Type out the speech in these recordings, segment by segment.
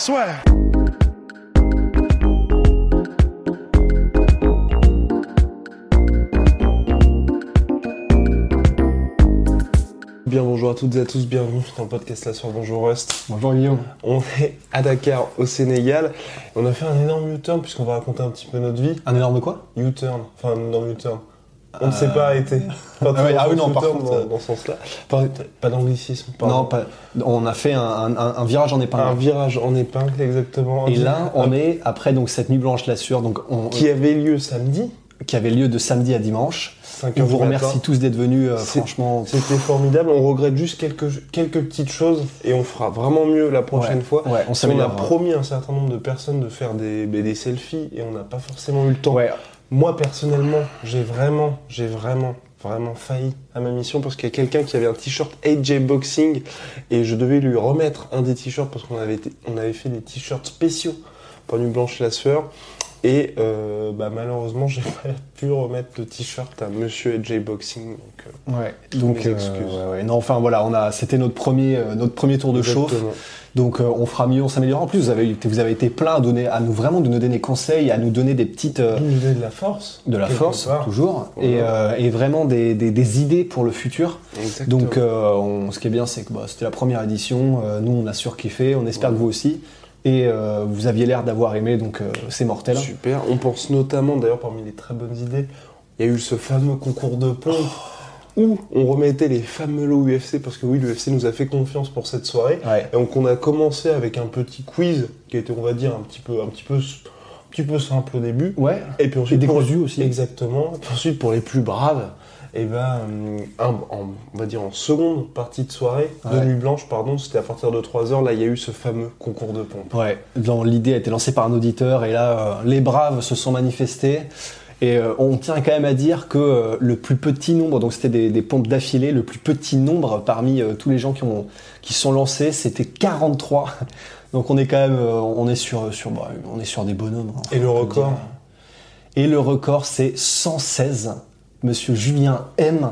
swear. Bien bonjour à toutes et à tous, bienvenue dans le podcast La Soirée. Bonjour Rust. Bonjour Guillaume. On est à Dakar au Sénégal. On a fait un énorme U-turn puisqu'on va raconter un petit peu notre vie. Un énorme quoi? U-turn, enfin un énorme U-turn. On ne s'est pas arrêté. Enfin, Ah ouais, ah oui, non, par contre, dans, euh, dans ce sens-là. Pas, pas d'anglicisme. Non, pas. On a fait un, un- un virage en épingle. Un virage en épingle, exactement. Et là, on Un- est après donc cette nuit blanche l'assure, donc on, Qui avait lieu samedi. qui avait lieu de samedi à dimanche. 5 On vous remercie tous d'être venus. euh, franchement, C'était formidable. On regrette juste quelques, quelques petites choses et on fera vraiment mieux la prochaine Ouais, fois. ouais, on qu'on a s'améliorera. promis à un certain nombre de personnes de faire des, des selfies et on n'a pas forcément eu le temps. ouais. Moi personnellement, j'ai vraiment, j'ai vraiment, vraiment failli à ma mission parce qu'il y a quelqu'un qui avait un t-shirt AJ Boxing et je devais lui remettre un des t-shirts parce qu'on avait, fait des t-shirts spéciaux pour Nuit Blanche la sueur. Et euh, bah, malheureusement, j'ai pas pu remettre le t-shirt à Monsieur AJ Boxing. Donc, euh, Ouais. Donc, mes euh, excuses. ouais, ouais. non, enfin voilà, on a, c'était notre premier, euh, notre premier tour de chauffe. exactement. Donc, euh, on fera mieux, on s'améliorera. En plus, vous avez, vous avez été plein à donner, à nous vraiment de nous donner des conseils, à nous donner des petites, euh, nous de la force. de la force part. toujours, Voilà. et, euh, et vraiment des, des, des idées pour le futur. Exactement. Donc, euh, on- ce qui est bien, c'est que bah, c'était la première édition. euh, nous, on a surkiffé. On espère que vous aussi. Et euh, vous aviez l'air d'avoir aimé, donc euh, c'est mortel. Super. On pense notamment, d'ailleurs, parmi les très bonnes idées, il y a eu ce fameux concours de pompe où on remettait les fameux lots UFC parce que oui, l'UFC nous a fait confiance pour cette soirée. Ouais. Et donc on a commencé avec un petit quiz qui était, on va dire, un petit peu, un petit peu, un petit peu simple au début. Ouais. Et puis ensuite Et pour- décousu aussi. Exactement. Et puis ensuite pour les plus braves, et ben, euh, un- en- on va dire en seconde partie de soirée, de nuit blanche, pardon, c'était à partir de 3h, là il y a eu ce fameux concours de pompe. Ouais. L'idée a été lancée par un auditeur et là, euh, les braves se sont manifestés. Et euh, on tient quand même à dire que euh, le plus petit nombre, donc c'était des, des pompes d'affilée, le plus petit nombre parmi euh, tous les gens qui ont qui sont lancés, c'était 43. Donc on est quand même, euh, on est sur sur bah, on est sur des bonhommes. hein, Et le on peut record. Et le record, c'est 116. Monsieur Julien M.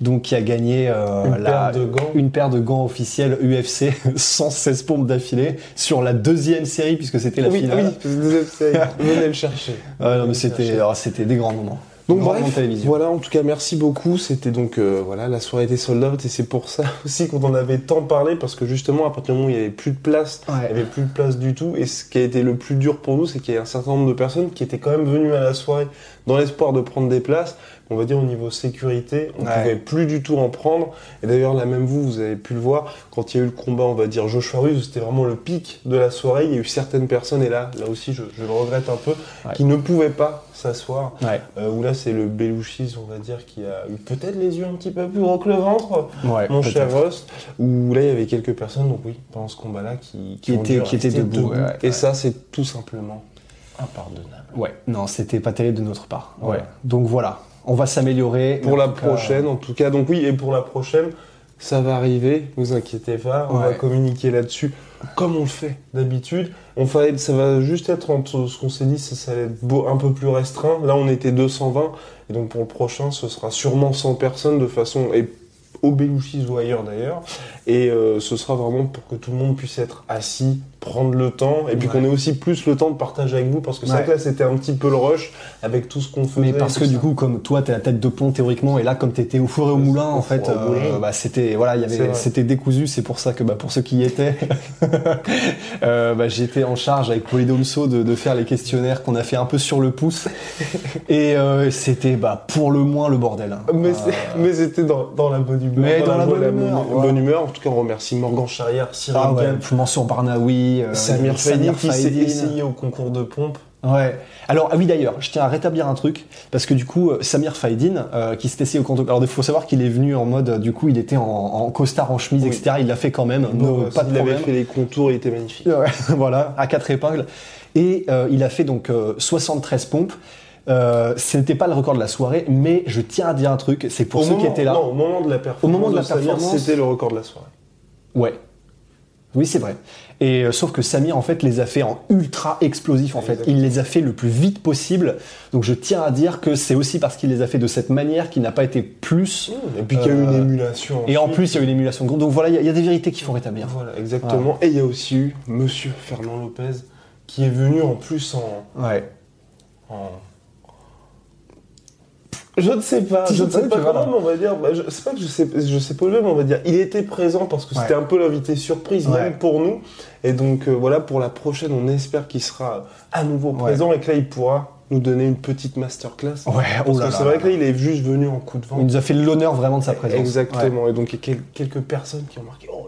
Donc qui a gagné euh, Une la- paire de gants. une paire de gants officiels UFC, 116 pompes d'affilée sur la deuxième série puisque c'était la oui, finale. oui, venez le chercher. Ah non, Venez mais le c'était, chercher. alors, c'était des grands moments. Donc bref, voilà, en tout cas, merci beaucoup. C'était donc, euh, voilà, la soirée était sold out et c'est pour ça aussi qu'on en avait tant parlé parce que justement, à partir du moment où il n'y avait plus de place, Ouais. il n'y avait plus de place du tout. Et ce qui a été le plus dur pour nous, c'est qu'il y a un certain nombre de personnes qui étaient quand même venues à la soirée dans l'espoir de prendre des places. On va dire au niveau sécurité, on ne Ouais. pouvait plus du tout en prendre. Et d'ailleurs, là même vous, vous avez pu le voir, quand il y a eu le combat, on va dire Joshua Ruiz, c'était vraiment le pic de la soirée. Il y a eu certaines personnes, et là, là aussi, je, je le regrette un peu, Ouais. qui ne pouvaient pas s'asseoir. Ouais. Euh, où là, c'est le Belouchis, on va dire, qui a eu peut-être les yeux un petit peu plus gros que le ventre, mon cher. Rust. Où là, il y avait quelques personnes, donc oui, pendant ce combat-là, qui, étaient- qui debout, ouais, Et ça, c'est tout simplement impardonnable. Ouais. Non, c'était pas terrible de notre part. Ouais. Ouais. Donc voilà, on va s'améliorer. Pour la cas, prochaine, en tout cas. Donc oui, et pour la prochaine, ça va arriver, ne vous inquiétez pas, on va communiquer là-dessus comme on le fait d'habitude. On va, ça va juste être entre ce qu'on s'est dit, ça, ça allait être beau, un peu plus restreint. Là, on était 220, et donc pour le prochain, ce sera sûrement 100 personnes de façon et au ou ailleurs d'ailleurs. Et euh, ce sera vraiment pour que tout le monde puisse être assis, prendre le temps, et puis Ouais. qu'on ait aussi plus le temps de partager avec vous, parce que Ouais. que là, c'était un petit peu le rush avec tout ce qu'on faisait. Mais parce que du ça. coup, comme toi, t'es la tête de pont théoriquement, et là, comme t'étais au four et au moulin, en fait, euh, bah, c'était voilà, il y avait, c'était décousu. C'est pour ça que bah, pour ceux qui y étaient, euh, bah, j'étais en charge avec Polydomso de, de faire les questionnaires qu'on a fait un peu sur le pouce, et c'était bah pour le moins le bordel. hein. Mais, c'était dans, dans la bonne du beurre Mais dans la bonne bonne humeur, bonne, voilà. bonne humeur. En tout cas, on remercie Morgan Charrière, Cyril Ah ouais, mention Barnaoui, euh, Samir Faidin qui s'est essayé au concours de pompe. Ouais. Alors, ah oui, d'ailleurs, je tiens à rétablir un truc, parce que du coup, euh, Samir Faidin, euh, qui s'est essayé au compte. Alors, il faut savoir qu'il est venu en mode, euh, du coup, il était en, en costard, en chemise, Oui. etc. Il l'a fait quand même, Donc, no- pas de il avait problème. fait les contours, il était magnifique. Ouais, voilà, à quatre épingles. Et euh, il a fait donc euh, 73 pompes. Euh, ce n'était pas le record de la soirée, mais je tiens à dire un truc, c'est pour au ceux moment, qui étaient là. Non, au moment de la performance. Au moment de la performance. c'était le record de la soirée. Ouais. Oui, c'est vrai. Et euh, sauf que Samir, en fait, les a fait en ultra explosif, en fait. Il les a fait le plus vite possible. Donc, je tiens à dire que c'est aussi parce qu'il les a fait de cette manière qu'il n'a pas été plus. Et puis qu'il y a eu une Euh, émulation. Et en plus, il y a eu une émulation. Donc voilà, il y, a- il y a des vérités qu'il faut rétablir. Voilà, exactement. Et il y a aussi eu Monsieur Fernand Lopez qui est venu en plus en. Ouais. en- Je ne sais pas, je ne sais pas comment, mais on va dire. bah, je- c'est pas que je sais, je sais pas le mais on va dire. Il était présent parce que Ouais. c'était un peu l'invité surprise Ouais. même pour nous. Et donc euh, voilà, pour la prochaine, on espère qu'il sera à nouveau Ouais. présent et que là, il pourra nous donner une petite masterclass. Ouais, Parce oh que là c'est vrai que là, il est juste venu en coup de vent. Il nous a fait l'honneur vraiment de sa présence. Exactement. Et donc, il y a quel- quelques personnes qui ont marqué Oh.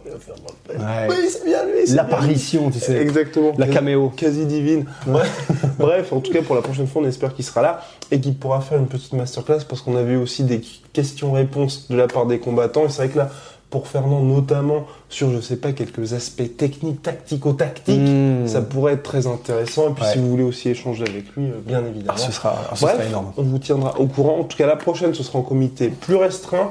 Ouais. Oui, c'est bien lui. L'apparition, tu sais. Exactement. La caméo. Quasi divine. Bref, bref, en tout cas, pour la prochaine fois, on espère qu'il sera là et qu'il pourra faire une petite masterclass parce qu'on avait aussi des questions-réponses de la part des combattants. Et c'est vrai que là, pour Fernand, notamment sur, je sais pas, quelques aspects techniques, tactico-tactiques, Mmh. ça pourrait être très intéressant. Et puis, Ouais. si vous voulez aussi échanger avec lui, euh, bien évidemment. Ah, ce sera, ah, ce Bref, sera énorme. on vous tiendra au courant. En tout cas, la prochaine, ce sera en comité plus restreint.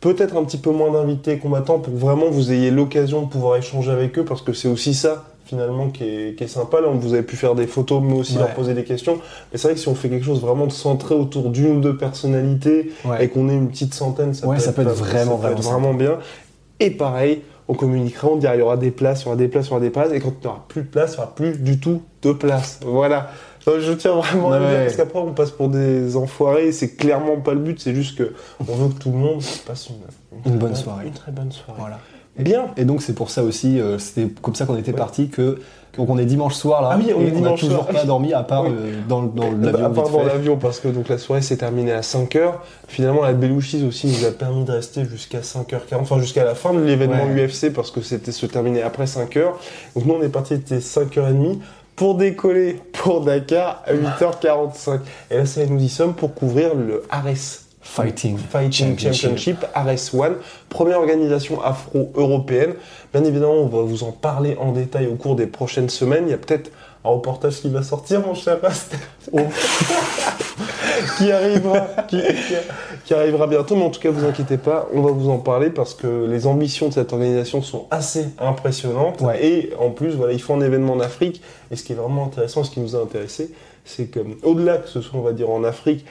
Peut-être un petit peu moins d'invités combattants pour que vraiment vous ayez l'occasion de pouvoir échanger avec eux parce que c'est aussi ça finalement qui est, qui est sympa. Là, vous avez pu faire des photos, mais aussi Ouais. leur poser des questions. Mais c'est vrai que si on fait quelque chose vraiment de centré autour d'une ou deux personnalités Ouais. et qu'on ait une petite centaine, ça Ouais, peut, ça peut être vraiment, ça peut être vraiment vraiment bien. Et pareil, on communiquera, on dira il y aura des places, il y aura des places, il y aura des places. Et quand il n'y aura plus de place, il n'y aura plus du tout de place. Voilà. Je tiens vraiment à le dire parce qu'après on passe pour des enfoirés. C'est clairement pas le but. C'est juste que on veut que tout le monde passe une, Une bonne soirée. Une très bonne soirée. Voilà. Bien. Et donc c'est pour ça aussi, euh, c'était comme ça qu'on était parti que donc on est dimanche soir là. Ah oui, on et est dimanche a toujours soir. pas dormi à part Oui. euh, dans, dans Bah, l'avion. à part dans l'avion parce que donc la soirée s'est terminée à 5h. Finalement la Belouchis aussi nous a permis de rester jusqu'à 5h40, enfin jusqu'à la fin de l'événement Ouais. UFC parce que c'était se terminer après 5h. Donc nous on est parti c'était 5h30 pour décoller pour Dakar à 8h45. Et là ça nous y sommes pour couvrir le Ares Fighting, Fighting Championship, RS1, première organisation afro-européenne. Bien évidemment, on va vous en parler en détail au cours des prochaines semaines. Il y a peut-être un reportage qui va sortir, mon cher Rast. qui arrivera, qui, qui- qui arrivera bientôt. Mais en tout cas, vous inquiétez pas, on va vous en parler parce que les ambitions de cette organisation sont assez impressionnantes. Ouais. Et en plus, voilà, ils font un événement en Afrique. Et ce qui est vraiment intéressant, ce qui nous a intéressé, c'est que au-delà que ce soit, on va dire, en Afrique,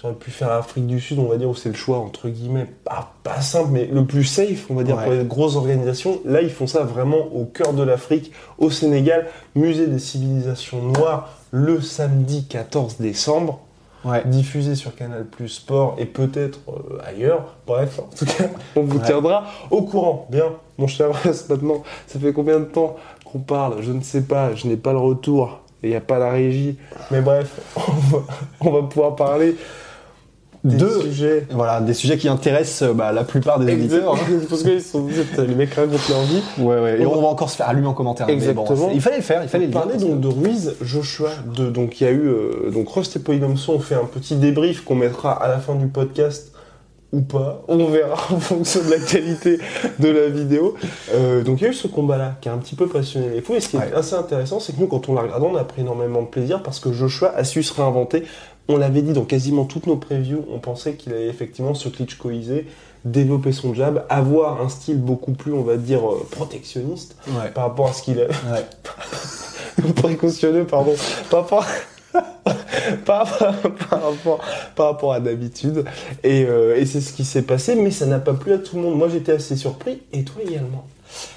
J'aurais pu faire l'Afrique du Sud, on va dire, où c'est le choix, entre guillemets, pas, pas simple, mais le plus safe, on va dire, Ouais. pour les grosses organisations. Là, ils font ça vraiment au cœur de l'Afrique, au Sénégal, musée des civilisations noires, le samedi 14 décembre, Ouais. diffusé sur Canal Plus Sport et peut-être euh, ailleurs. Bref, en tout cas, on vous Ouais. tiendra au courant. Bien, mon cher maintenant, ça fait combien de temps qu'on parle? Je ne sais pas, je n'ai pas le retour. Et il n'y a pas la régie. Mais bref, on va, on va pouvoir parler des Deux. sujets. Voilà, des sujets qui intéressent euh, bah, la plupart des auditeurs. hein. Parce qu'ils sont putain, les mecs racontent leur vie. Ouais, ouais. Et On on va- encore se faire allumer en commentaire. mais bon, Exactement. c'est- il fallait le faire, il fallait On le parlait que- donc de Ruiz Joshua. De, donc il y a eu euh, donc Rust et Polydomso ont fait un petit débrief qu'on mettra à la fin du podcast ou pas. On verra en fonction de la qualité de la vidéo. Euh, donc il y a eu ce combat-là qui a un petit peu passionné les fous. Et ce qui est Ouais. assez intéressant, c'est que nous, quand on l'a regardé, on a pris énormément de plaisir parce que Joshua a su se réinventer. On l'avait dit dans quasiment toutes nos previews, on pensait qu'il allait effectivement se klitschkoiser, développer son jab, avoir un style beaucoup plus, on va dire, euh, protectionniste Ouais. par rapport à ce qu'il a, Ouais. précautionneux, pardon, par rapport, par, par rapport, par rapport à d'habitude. Et, euh, et c'est ce qui s'est passé, mais ça n'a pas plu à tout le monde. Moi, j'étais assez surpris, et toi également.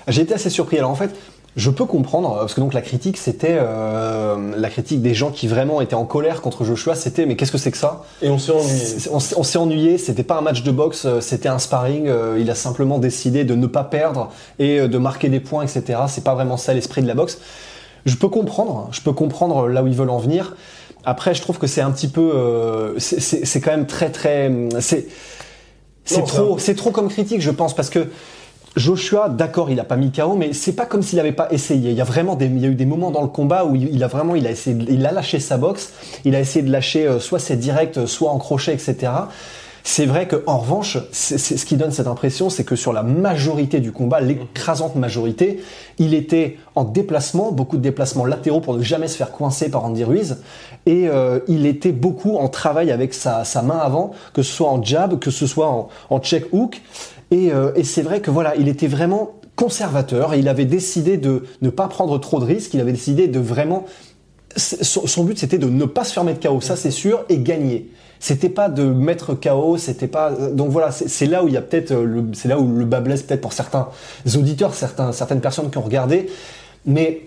J'ai été assez surpris. Alors en fait, je peux comprendre, parce que donc la critique, c'était euh, la critique des gens qui vraiment étaient en colère contre Joshua, c'était mais qu'est-ce que c'est que ça? Et on s'est ennuyé. On, s'est ennuyé, c'était pas un match de boxe, euh, c'était un sparring. euh, il a simplement décidé de ne pas perdre et euh, de marquer des points, etc. C'est pas vraiment ça l'esprit de la boxe. Je peux comprendre, je peux comprendre là où ils veulent en venir. Après, je trouve que c'est un petit peu, euh, c'est- quand même très très, c'est trop, c'est trop comme critique, je pense, parce que Joshua, d'accord, il a pas mis KO, mais c'est pas comme s'il avait pas essayé. Il y a vraiment il y a eu des moments dans le combat où il a vraiment, il a essayé, il a lâché sa boxe, il a essayé de lâcher euh, soit ses directs, euh, soit en crochet, etc. C'est vrai que en revanche, ce qui donne cette impression, c'est que sur la majorité du combat, l'écrasante majorité, il était en déplacement, beaucoup de déplacements latéraux pour ne jamais se faire coincer par Andy Ruiz, et euh, il était beaucoup en travail avec sa, main avant, que ce soit en jab, que ce soit en check hook, et, euh, et c'est vrai que voilà, il était vraiment conservateur, et il avait décidé de ne pas prendre trop de risques, il avait décidé de vraiment son, son but c'était de ne pas se faire mettre KO, ça c'est sûr, et gagner. C'était pas de mettre KO, c'était pas euh, donc voilà, c'est là où il y a peut-être euh, le c'est là où le bas blesse peut-être pour certains auditeurs, certains certaines personnes qui ont regardé, mais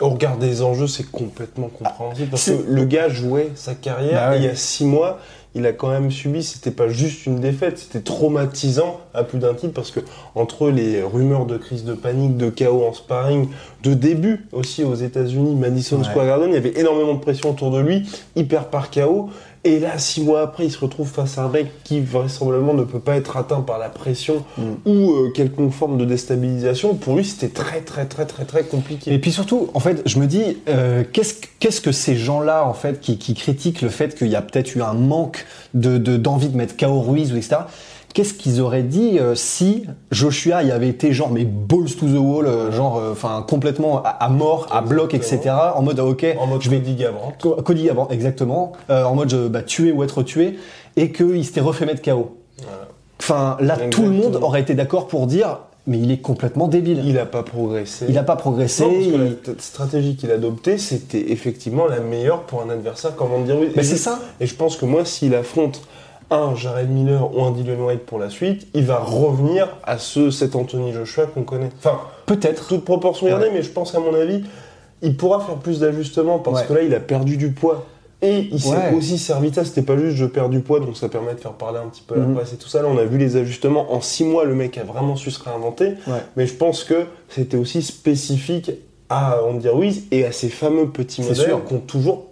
Au regard des enjeux, c'est complètement compréhensible parce c'est- que le gars jouait sa carrière Bah il y a six mois, il a quand même subi. C'était pas juste une défaite, c'était traumatisant à plus d'un titre parce que entre les rumeurs de crise de panique, de chaos en sparring, de début aussi aux États-Unis, Madison Ouais. Square Garden, il y avait énormément de pression autour de lui, hyper par chaos. Et là, six mois après, il se retrouve face à un mec qui vraisemblablement ne peut pas être atteint par la pression Mm. ou euh, quelconque forme de déstabilisation. Pour lui, c'était très, très, très, très, très compliqué. Et puis surtout, en fait, je me dis, euh, qu'est-ce que- qu'est-ce que ces gens-là, en fait, qui, qui critiquent le fait qu'il y a peut-être eu un manque de de- d'envie de, mettre KO Ruiz ou etc. Qu'est-ce qu'ils auraient dit euh, si Joshua y avait été genre mais balls to the wall, euh, genre euh, enfin complètement à, à mort, à bloc, etc. En mode ah, ok, En mode je vais Cody Garbrandt. Co- Cody avant, exactement, en mode bah, tuer ou être tué, et qu'il s'était refait mettre KO. Enfin là, tout le monde aurait été d'accord pour dire mais il est complètement débile. Il n'a pas progressé. Il n'a pas progressé. Non, parce que il- la stratégie qu'il a adoptée, c'était effectivement la meilleure pour un adversaire comme Andy Ruiz. Mais c'est ça. Et je pense que moi, s'il affronte un Jared Miller ou un Dylan White pour la suite, il va revenir à ce cet Anthony Joshua qu'on connaît. Enfin, Peut-être. toute proportion gardée, mais je pense à mon avis, il pourra faire plus d'ajustements parce Ouais. que là, il a perdu du poids. Et il s'est Ouais. aussi servi de ça, c'était pas juste je perds du poids, donc ça permet de faire parler un petit peu la Mhm. presse et tout ça. Là, on a vu les ajustements. En six mois, le mec a vraiment su se réinventer. Mais je pense que c'était aussi spécifique à Andy Ruiz et à ces fameux petits modèles qui ont toujours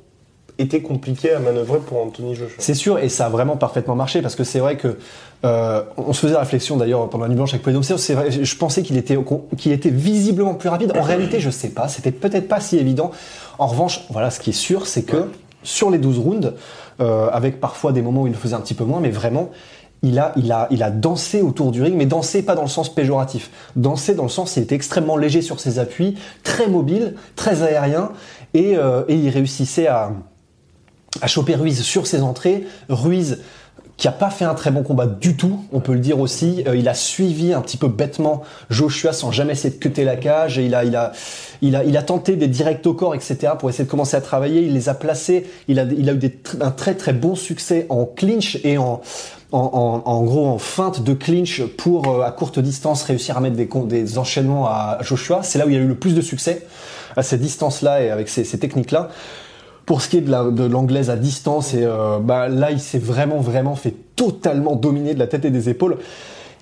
été compliqués à manœuvrer pour Anthony Joshua. C'est sûr, et ça a vraiment parfaitement marché parce que c'est vrai que euh, on se faisait la réflexion d'ailleurs pendant la nuit blanche avec Polydomse. C'est vrai, je pensais qu'il était qu'il était visiblement plus rapide. En réalité, je sais pas. C'était peut-être pas si évident. En revanche, voilà, ce qui est sûr, c'est que sur les 12 rounds, euh, avec parfois des moments où il le faisait un petit peu moins, mais vraiment. Il a, il, a, il a dansé autour du ring, mais dansé pas dans le sens péjoratif. Dansé dans le sens, il était extrêmement léger sur ses appuis, très mobile, très aérien, et, euh, et il réussissait à, à choper Ruiz sur ses entrées. Ruiz qui a pas fait un très bon combat du tout, on peut le dire aussi. Euh, il a suivi un petit peu bêtement Joshua sans jamais essayer de cutter la cage. Il a, il a, il a, il a tenté des directs au corps, etc. pour essayer de commencer à travailler. Il les a placés. Il a, il a eu des, un très très bon succès en clinch et en, en, gros en feinte de clinch pour euh, à courte distance réussir à mettre des, enchaînements à Joshua. C'est là où il a eu le plus de succès à ces distances-là et avec ces, ces techniques-là. Pour ce qui est de la- de l'anglaise à distance, et euh, bah, là, il s'est vraiment, vraiment fait totalement dominer de la tête et des épaules.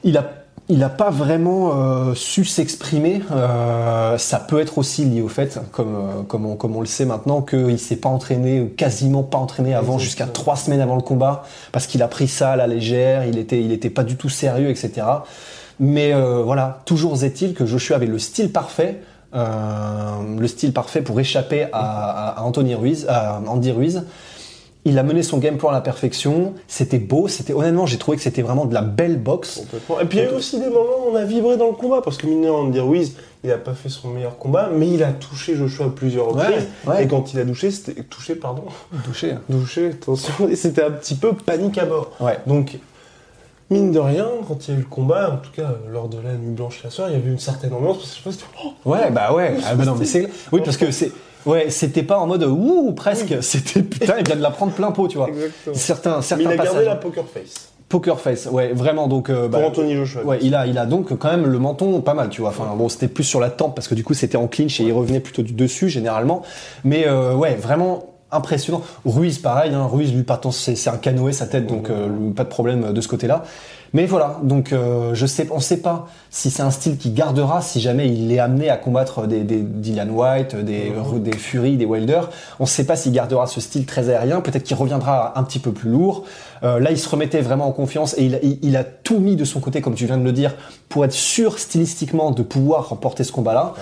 Il a, il a pas vraiment euh, su s'exprimer. Euh, ça peut être aussi lié au fait, comme, euh, comme, on, comme on le sait maintenant, qu'il s'est pas entraîné, quasiment pas entraîné avant, jusqu'à trois semaines avant le combat, parce qu'il a pris ça à la légère, il était, il était pas du tout sérieux, etc. Mais euh, voilà, toujours est-il que Joshua avait le style parfait, le style parfait pour échapper à, Anthony Ruiz, à Andy Ruiz. Il a mené son game plan à la perfection. C'était beau. C'était honnêtement, j'ai trouvé que c'était vraiment de la belle boxe. Et puis il y a eu aussi des moments où on a vibré dans le combat parce que mine de rien, Andy Ruiz, il a pas fait son meilleur combat, mais il a touché Joshua à plusieurs reprises. Ouais, ouais. Et quand il a touché, c'était touché, pardon, Touché. touché, attention, et c'était un petit peu panique à bord. Ouais. Donc mine de rien, quand il y a eu le combat, en tout cas lors de la nuit blanche la soeur, il y avait une certaine ambiance parce que je sais pas Oh, Ouais, bah ouais. Ah bah non, mais c'est oui parce que c'est ouais, c'était pas en mode ouh presque. C'était putain, il vient de la prendre plein pot, tu vois. Exactement. Certains mais certains il a gardé passages. la poker face Poker face, ouais, vraiment. Donc euh, pour bah, Anthony Joshua. Ouais, il a, il a donc quand même le menton pas mal, tu vois. Enfin, bon, c'était plus sur la tempe parce que du coup c'était en clinch et il revenait plutôt du dessus généralement. Mais euh, ouais, vraiment impressionnant. Ruiz, pareil, hein, Ruiz, lui, partant, c'est c'est un canoë, sa tête, donc euh, pas de problème de ce côté-là. Mais voilà, donc euh, je sais, on sait pas si c'est un style qui gardera si jamais il est amené à combattre des, des Dylan White, des, des Fury, des Wilder. On sait pas s'il gardera ce style très aérien. Peut-être qu'il reviendra un petit peu plus lourd. Euh, là, il se remettait vraiment en confiance et il, il- il a tout mis de son côté, comme tu viens de le dire, pour être sûr stylistiquement de pouvoir remporter ce combat-là.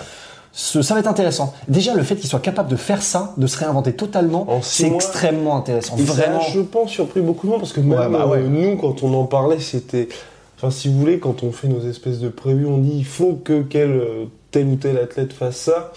Ce- ça va être intéressant. Déjà, le fait qu'il soit capable de faire ça, de se réinventer totalement, c'est extrêmement intéressant. Et ça Vraiment. je pense, surpris beaucoup de monde parce que même Ouais, bah ouais. euh, nous, quand on en parlait, c'était. Enfin, si vous voulez, quand on fait nos espèces de prévues, on dit il faut que quel, euh, tel ou tel athlète fasse ça.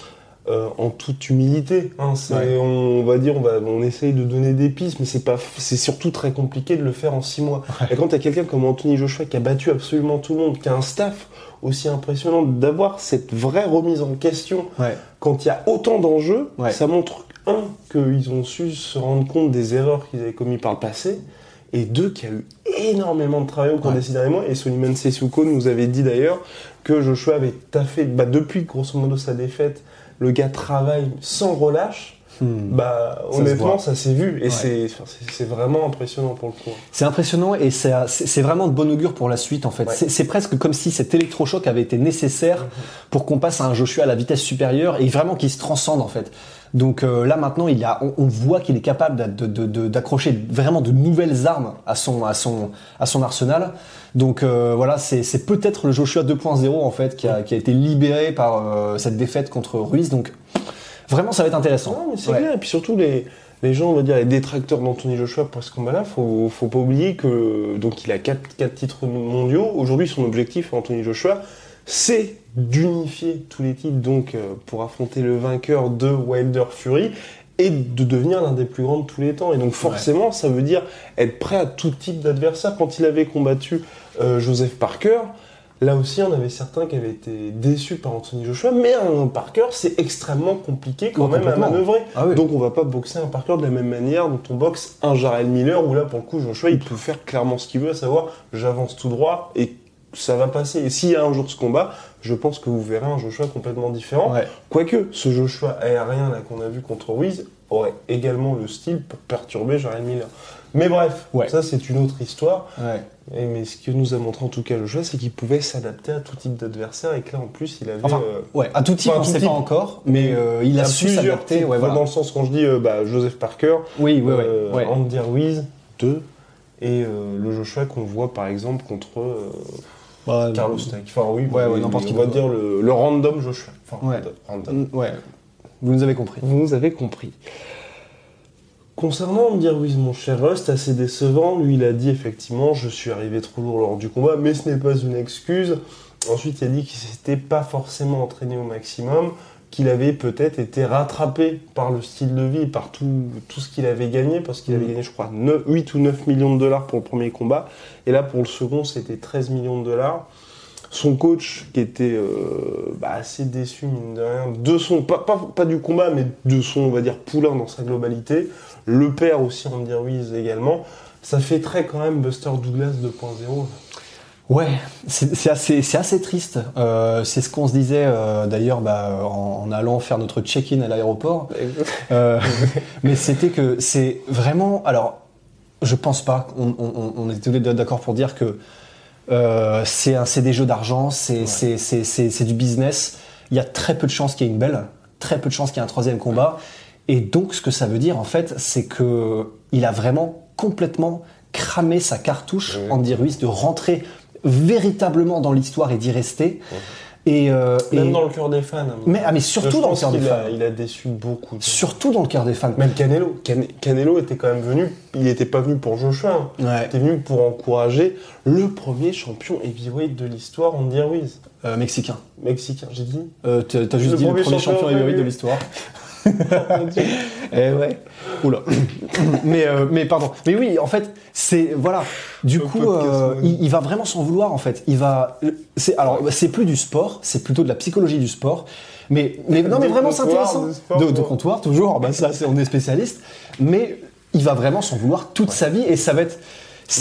Euh, en toute humilité, hein, Ouais. on va dire, on, va, on essaye de donner des pistes, mais c'est pas, c'est surtout très compliqué de le faire en six mois. Et quand t'as quelqu'un comme Anthony Joshua qui a battu absolument tout le monde, qui a un staff aussi impressionnant, d'avoir cette vraie remise en question Ouais. quand il y a autant d'enjeux, ça montre, un, qu'ils ont su se rendre compte des erreurs qu'ils avaient commises par le passé, et deux, qu'il y a eu énormément de travail au cours des six derniers mois. Et Soliman Sessuko nous avait dit d'ailleurs que Joshua avait taffé, bah, depuis grosso modo sa défaite, le gars travaille sans relâche. Bah, Ça se honnêtement, ça s'est vu, et Ouais. c'est, vraiment impressionnant pour le coup. C'est impressionnant et c'est vraiment de bon augure pour la suite en fait. Ouais. C'est- C'est presque comme si cet électrochoc avait été nécessaire pour qu'on passe à un Joshua à la vitesse supérieure et vraiment qu'il se transcende en fait. Donc euh, là maintenant, il a, on, on voit qu'il est capable d'a- de- de- de- d'accrocher vraiment de nouvelles armes à son, à son, à son arsenal. Donc euh, voilà, c'est c'est peut-être le Joshua 2.0 en fait qui a, qui a été libéré par euh, cette défaite contre Ruiz. Donc vraiment, ça va être intéressant. Non, mais c'est Ouais. clair. Et puis surtout, les, les gens, on va dire, les détracteurs d'Anthony Joshua pour ce combat-là, faut, faut pas oublier que, donc, il a 4, quatre titres mondiaux. Aujourd'hui, son objectif, Anthony Joshua, c'est d'unifier tous les titres, donc, euh, pour affronter le vainqueur de Wilder Fury et de devenir l'un des plus grands de tous les temps. Et donc, forcément, ça veut dire être prêt à tout type d'adversaire. Quand il avait combattu euh, Joseph Parker, Là aussi, on avait certains qui avaient été déçus par Anthony Joshua, mais un Parker, c'est extrêmement compliqué quand même à manœuvrer. Ah oui. Donc on va pas boxer un Parker de la même manière dont on boxe un Jarrell Miller, où là pour le coup Joshua il peut faire clairement ce qu'il veut, à savoir j'avance tout droit et ça va passer. Et s'il y a un jour ce combat, je pense que vous verrez un Joshua complètement différent. Ouais. Quoique ce Joshua aérien là qu'on a vu contre Ruiz aurait également le style pour perturber Jarrell Miller. Mais bref, Ouais. ça c'est une autre histoire. Ouais. Et mais ce que nous a montré en tout cas Joshua, c'est qu'il pouvait s'adapter à tout type d'adversaire et que là en plus il avait Enfin, euh, Ouais, à tout type, Enfin, on tout sait type. pas encore, mais euh, il a à su s'adapter. Ouais, voilà. Dans le sens quand je dis euh, bah, Joseph Parker, Oui, oui, oui. euh. Andy Ruiz 2 et euh, le Joshua qu'on voit par exemple contre euh, Bah, Carlos Tank. Enfin oui, Ouais, ouais, n'importe on va dire le, le random Joshua. Enfin, Ouais. random. Ouais, vous nous avez compris. Vous nous avez compris. Concernant Andy Ruiz, mon cher Rust, assez décevant. Lui, il a dit effectivement, je suis arrivé trop lourd lors du combat, mais ce n'est pas une excuse. Ensuite, il a dit qu'il s'était pas forcément entraîné au maximum, qu'il avait peut-être été rattrapé par le style de vie, par tout, tout ce qu'il avait gagné, parce qu'il avait Mhm. gagné, je crois, 9 8 ou 9 millions de dollars pour le premier combat. Et là, pour le second, c'était 13 millions de dollars. Son coach, qui était euh, bah, assez déçu, mine de rien, de son, pas, pas, pas du combat, mais de son, on va dire, poulain dans sa globalité. Le père aussi, Andy Ruiz également. Ça fait très quand même Buster Douglas 2.0. Ouais, c'est assez, c'est assez triste. Euh, c'est ce qu'on se disait euh, d'ailleurs bah, en, en allant faire notre check-in à l'aéroport. Mais c'était que c'est vraiment. Alors, je pense pas. On, on, on est tous les deux d'accord pour dire que euh, c'est un- c'est des jeux d'argent, c'est c'est- c'est- c'est- c'est du business. Il y a très peu de chances qu'il y ait une belle, très peu de chances qu'il y ait un troisième combat. Et donc, ce que ça veut dire, en fait, c'est que il a vraiment complètement cramé sa cartouche, Ouais. Andy Ruiz, de rentrer véritablement dans l'histoire et d'y rester. Et, euh, Même et- dans le cœur des fans. mais, ah, mais surtout dans le cœur des fans. a- Il a déçu beaucoup. de. Surtout dans le cœur des fans. Même Canelo. Can- Canelo était quand même venu, il n'était pas venu pour Joshua. hein. Ouais. Il était venu pour encourager le premier champion heavyweight de l'histoire, Andy Ruiz. Euh, mexicain. Mexicain, j'ai dit. Euh, t'as juste Le dit le premier champion champion heavyweight de l'histoire. Eh ouais. Oula. mais euh, mais pardon. Mais oui, en fait, c'est voilà. Du coup, euh, il, il va vraiment s'en vouloir en fait. Il va. C'est alors c'est plus du sport, c'est plutôt de la psychologie du sport. Mais mais non, mais vraiment c'est intéressant. de de, comptoir toujours. Bah ça, c'est on est spécialiste. Mais il va vraiment s'en vouloir toute sa vie et ça va être.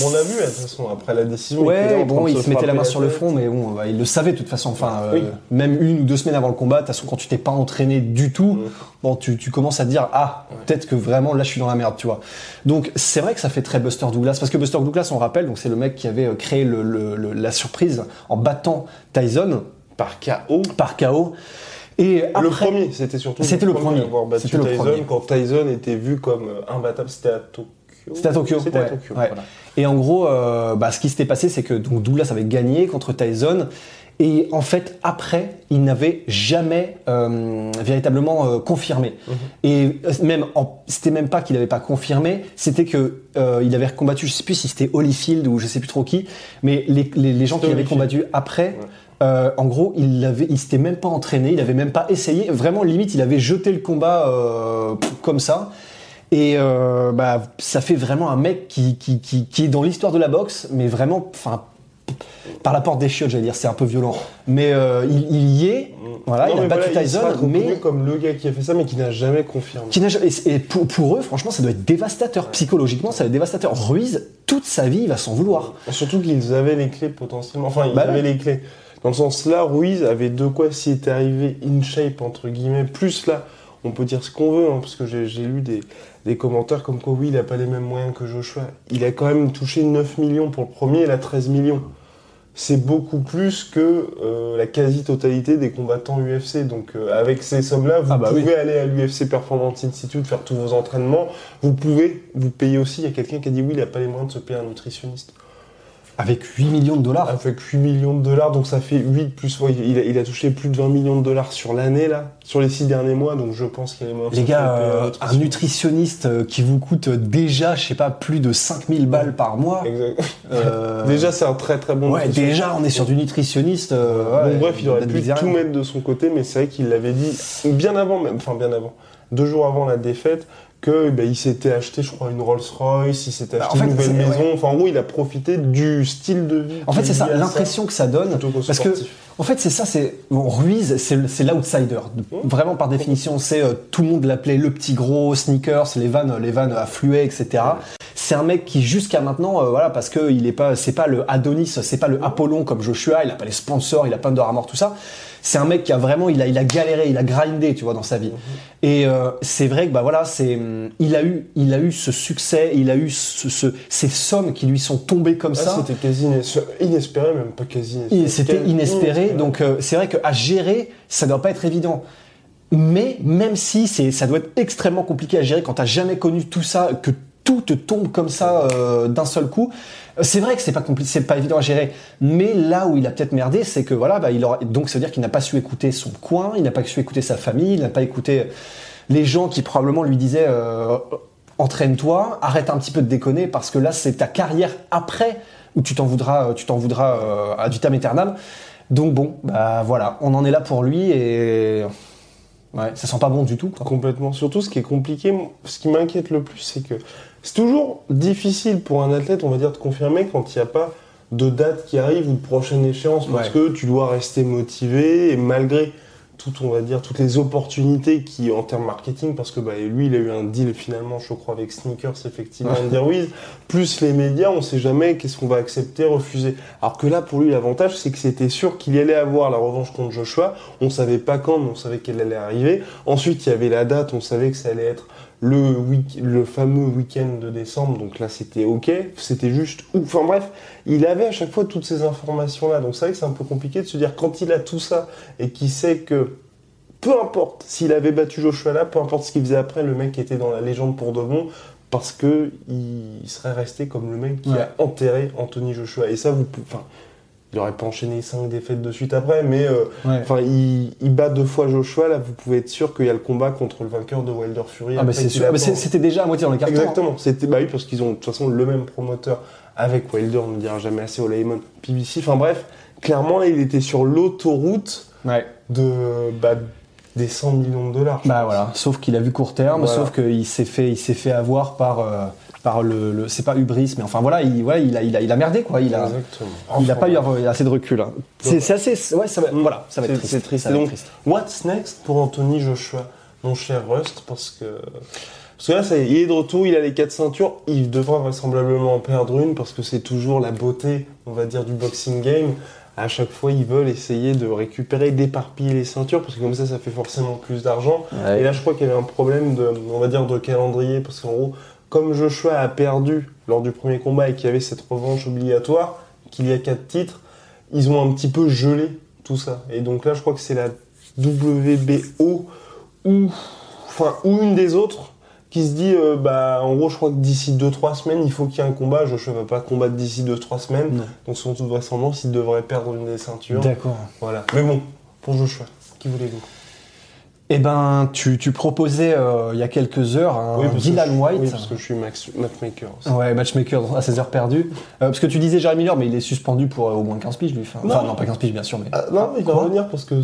On l'a vu, de toute façon, après la décision. Ouais, bon, il se mettait la main sur le front, mais bon, bah, il le savait de toute façon. Enfin, euh, même une ou deux semaines avant le combat, de toute façon, quand tu t'es pas entraîné du tout, Mm. bon, tu, tu commences à te dire, ah, peut-être que vraiment là, je suis dans la merde, tu vois. Donc, c'est vrai que ça fait très Buster Douglas, parce que Buster Douglas, on rappelle, donc c'est le mec qui avait euh, créé le, le- le- la surprise en battant Tyson Par KO. par KO. Et après, Le premier, c'était surtout C'était le premier. C'était le Tyson premier. quand Tyson était vu comme euh, imbattable. C'était à Tokyo. C'était à Tokyo. C'était ouais, à Tokyo. ouais. voilà. Et en gros, euh, bah, ce qui s'était passé, c'est que donc Douglas avait gagné contre Tyson. Et en fait, après, il n'avait jamais euh, véritablement euh, confirmé. Mhm. Et même, c'était même pas qu'il n'avait pas confirmé, c'était que euh, il avait combattu, je sais plus si c'était Holyfield ou je sais plus trop qui, mais les, les, les gens qui avaient combattu après, Ouais. en gros, il avait, il s'était même pas entraîné, il avait même pas essayé. Vraiment, limite, il avait jeté le combat comme ça. Et euh, bah, ça fait vraiment un mec qui, qui, qui, qui est dans l'histoire de la boxe, mais vraiment, enfin, par la porte des chiottes, j'allais dire, c'est un peu violent. Mais euh, il, il y est, voilà, Non, il a battu voilà, il Tyson, sera reconnu mais comme le gars qui a fait ça, mais qui n'a jamais confirmé. qui n'a jamais- et, pour, pour eux, franchement, ça doit être dévastateur. Psychologiquement, ça doit être dévastateur. Ruiz, toute sa vie, il va s'en vouloir. Surtout qu'ils avaient les clés potentiellement. Enfin, ils Bah avaient ouais. les clés. Dans le sens là, Ruiz avait de quoi s'il était arrivé in shape, entre guillemets. Plus là, on peut dire ce qu'on veut, hein, parce que j'ai lu des, des commentaires comme quoi oui, il a pas les mêmes moyens que Joshua. Il a quand même touché 9 millions pour le premier, il a 13 millions. C'est beaucoup plus que euh, la quasi-totalité des combattants UFC. Donc euh, avec ces sommes-là, vous Ah bah pouvez oui. aller à l'UFC Performance Institute, faire tous vos entraînements. Vous pouvez vous payer aussi. Il y a quelqu'un qui a dit oui, il n'a pas les moyens de se payer un nutritionniste. Avec 8 millions de dollars. Avec 8 millions de dollars, donc ça fait 8 plus. ouais, il, a, il a touché plus de 20 millions de dollars sur l'année, là, sur les 6 derniers mois, donc je pense qu'il y a les gars, euh, un chose. nutritionniste euh, qui vous coûte déjà, je sais pas, plus de 5000 balles par mois. Exact. euh, Déjà, c'est un très très bon ouais, déjà, on est sur du nutritionniste. euh, ouais, donc bref, il aurait pu tout mettre de son côté, mais c'est vrai qu'il l'avait dit bien avant, même, enfin bien avant, deux jours avant la défaite, que ben, il s'était acheté, je crois, une Rolls Royce, il s'était Bah, acheté en fait, une nouvelle maison. Enfin, en gros, il a profité du style de vie. En fait, c'est est ça, l'impression que ça donne. Parce que, en fait, c'est ça, c'est. Bon, Ruiz, c'est l'outsider. Vraiment, par définition, c'est. euh, tout le monde l'appelait le petit gros, sneakers, les vannes, les vannes affluaient, etc. C'est un mec qui, jusqu'à maintenant, euh, voilà, parce que il est pas, c'est pas le Adonis, c'est pas le Apollon comme Joshua, il a pas les sponsors, il a pas de Armor, tout ça. C'est un mec qui a vraiment, il a, il a galéré, il a grindé, tu vois, dans sa vie. Et euh, c'est vrai que bah voilà, c'est, hum, il a eu, il a eu ce succès, il a eu ce, ce- ces sommes qui lui sont tombées comme Ah, ça. C'était quasi inespéré, inespéré, même pas quasi inespéré. C'était Quasi inespéré, donc euh, c'est vrai qu'à gérer, ça doit pas être évident. Mais même si c'est, ça doit être extrêmement compliqué à gérer quand t'as jamais connu tout ça, que tout te tombe comme ça euh, d'un seul coup, euh, c'est vrai que c'est pas compliqué, c'est pas évident à gérer. Mais là où il a peut-être merdé, c'est que voilà, bah, il aura, donc ça veut dire qu'il n'a pas su écouter son coin, il n'a pas su écouter sa famille, il n'a pas écouté les gens qui probablement lui disaient euh, entraîne-toi, arrête un petit peu de déconner parce que là c'est ta carrière après où tu t'en voudras, tu t'en voudras euh. Donc bon, bah voilà, on en est là pour lui et ouais, ça sent pas bon du tout. Complètement. Surtout, ce qui est compliqué, ce qui m'inquiète le plus, c'est que c'est toujours difficile pour un athlète, on va dire, de confirmer quand il n'y a pas de date qui arrive ou de prochaine échéance, parce Ouais. que tu dois rester motivé, et malgré tout, on va dire, toutes les opportunités qui, en termes marketing, parce que bah, lui, il a eu un deal finalement, je crois, avec Sneakers, effectivement, Andy Ruiz, plus les médias, on sait jamais qu'est-ce qu'on va accepter, refuser. Alors que là, pour lui, l'avantage, c'est que c'était sûr qu'il allait avoir la revanche contre Joshua. On savait pas quand, mais on savait qu'elle allait arriver. Ensuite, il y avait la date, on savait que ça allait être le, week le fameux week-end de décembre, donc là c'était ok, c'était juste ouf. Enfin bref, il avait à chaque fois toutes ces informations-là, donc c'est vrai que c'est un peu compliqué de se dire quand il a tout ça et qu'il sait que peu importe s'il avait battu Joshua là, peu importe ce qu'il faisait après, le mec était dans la légende pour de bon parce que il serait resté comme le mec qui Ouais. a enterré Anthony Joshua. Et ça, vous, enfin, il aurait pas enchaîné cinq défaites de suite après, mais euh, Ouais. Enfin, il, il bat deux fois Joshua, là, vous pouvez être sûr qu'il y a le combat contre le vainqueur de Wilder Fury. Ah bah c'est sûr, c'était déjà à moitié dans les cartons. Exactement, c'était bah oui, parce qu'ils ont de toute façon le même promoteur avec Wilder, on ne dira jamais assez au Layman, PBC. Enfin bref, clairement là, il était sur l'autoroute Ouais. de bah, des 100 millions de dollars. Bah pense. voilà, sauf qu'il a vu court terme, Voilà. sauf qu'il s'est fait, il s'est fait avoir par, euh, par le, le- c'est pas hubris, mais enfin voilà, il, voilà, il a, il a, il a merdé quoi. Il a, Exactement. il a Enfin, pas eu assez de recul. hein. C'est assez, ouais, ça va, voilà, ça va être triste. C'est donc, triste. what's next pour Anthony Joshua, mon cher Rust, parce que Parce que là, ça y est, il est de retour, il a les quatre ceintures, il devra vraisemblablement en perdre une parce que c'est toujours la beauté, on va dire, du boxing game. À chaque fois, ils veulent essayer de récupérer, d'éparpiller les ceintures parce que comme ça, ça fait forcément plus d'argent. Et là, je crois qu'il y avait un problème de, on va dire, de calendrier parce qu'en gros, comme Joshua a perdu lors du premier combat et qu'il y avait cette revanche obligatoire, qu'il y a quatre titres, ils ont un petit peu gelé tout ça. Et donc là, je crois que c'est la WBO ou, enfin, ou une des autres qui se dit, euh, bah, en gros, je crois que d'ici 2-3 semaines, il faut qu'il y ait un combat. Joshua va pas combattre d'ici 2-3 semaines. Non. Donc, selon toute vraisemblance, il devrait perdre une des ceintures. D'accord. Voilà. Mais bon, pour Joshua, qui voulez-vous? Eh ben, tu, tu proposais euh, il y a quelques heures un Dylan je- White. Oui, parce que je suis max- matchmaker. aussi. Ouais, matchmaker à 16 heures perdues. Euh, parce que tu disais Jeremy Miller, mais il est suspendu pour euh, au moins 15 piges, lui. Enfin, Non. enfin, non, pas 15 piges, bien sûr, mais. Ah, non, il va revenir parce que.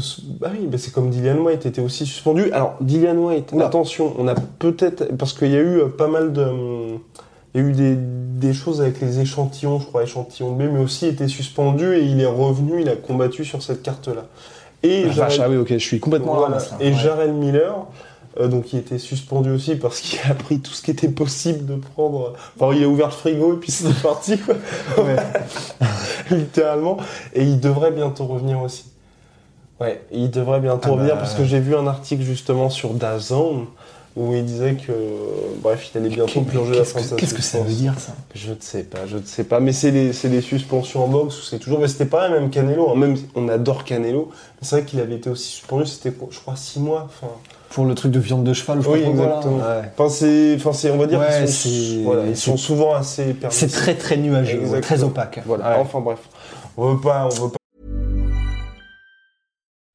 Bah oui, bah c'est comme Dillian White était aussi suspendu. Alors, Dillian White, attention, on a peut-être. Parce qu'il y a eu pas mal de. hum, Il y a eu des, des choses avec les échantillons, je crois, échantillon B, mais aussi était suspendu et il est revenu, il a combattu sur cette carte-là. Et Ah, ah oui, ok, je suis complètement à la voilà. ramasse, là. Et Ouais. Miller, euh, donc qui était suspendu aussi parce qu'il a pris tout ce qui était possible de prendre. Enfin, il a ouvert le frigo et puis c'est parti, quoi. littéralement. Et il devrait bientôt revenir aussi. Ouais, il devrait bientôt Ah revenir bah. parce que j'ai vu un article justement sur DAZN où il disait que, bref, il allait bientôt purger la sa qu'est-ce que ça veut dire, ça? Je ne sais pas, je ne sais pas. Mais c'est les, suspensions en boxe où c'est toujours. Mais c'était pareil, même Canelo. hein. Même on adore Canelo. Mais c'est vrai qu'il avait été aussi suspendu, c'était, je crois, 6 mois. Pour le truc de viande de cheval je oui, exactement. Ouais. Enfin, c'est, enfin, c'est, on va dire Ouais, qu'ils sont, c'est- voilà, ils sont souvent assez C'est très très nuageux, ouais, très opaque. Voilà. Enfin bref, on veut pas, on veut pas.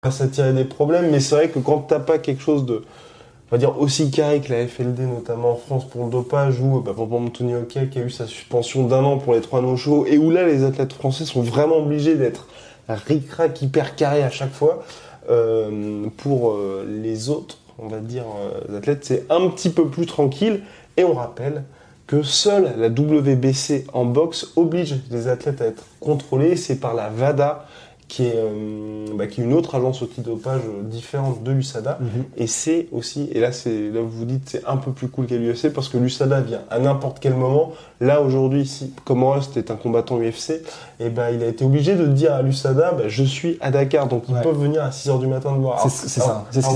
Pas s'attirer des problèmes, mais c'est vrai que quand t'as pas quelque chose de, on va dire, aussi carré que la FLD, notamment en France pour le dopage, ou bah, pour exemple Tony Hawkey qui a eu sa suspension d'un an pour les trois no shows, et où là les athlètes français sont vraiment obligés d'être ric-rac hyper carré à chaque fois, euh, pour euh, les autres, on va dire, euh, athlètes, c'est un petit peu plus tranquille, et on rappelle que seule la WBC en boxe oblige les athlètes à être contrôlés, c'est par la VADA, qui est, euh, bah, qui est une autre agence antidopage euh, différente de l'USADA. Mhm. Et c'est aussi, et là, c'est, là vous vous dites, c'est un peu plus cool qu'à l'UFC parce que l'USADA vient à n'importe quel moment. Là, aujourd'hui, si, comme Rust est un combattant UFC, et ben, il a été obligé de dire à l'USADA, bah, je suis à Dakar. Donc, ils Ouais. peuvent venir à 6h du matin de voir. C'est- ça. C'est ce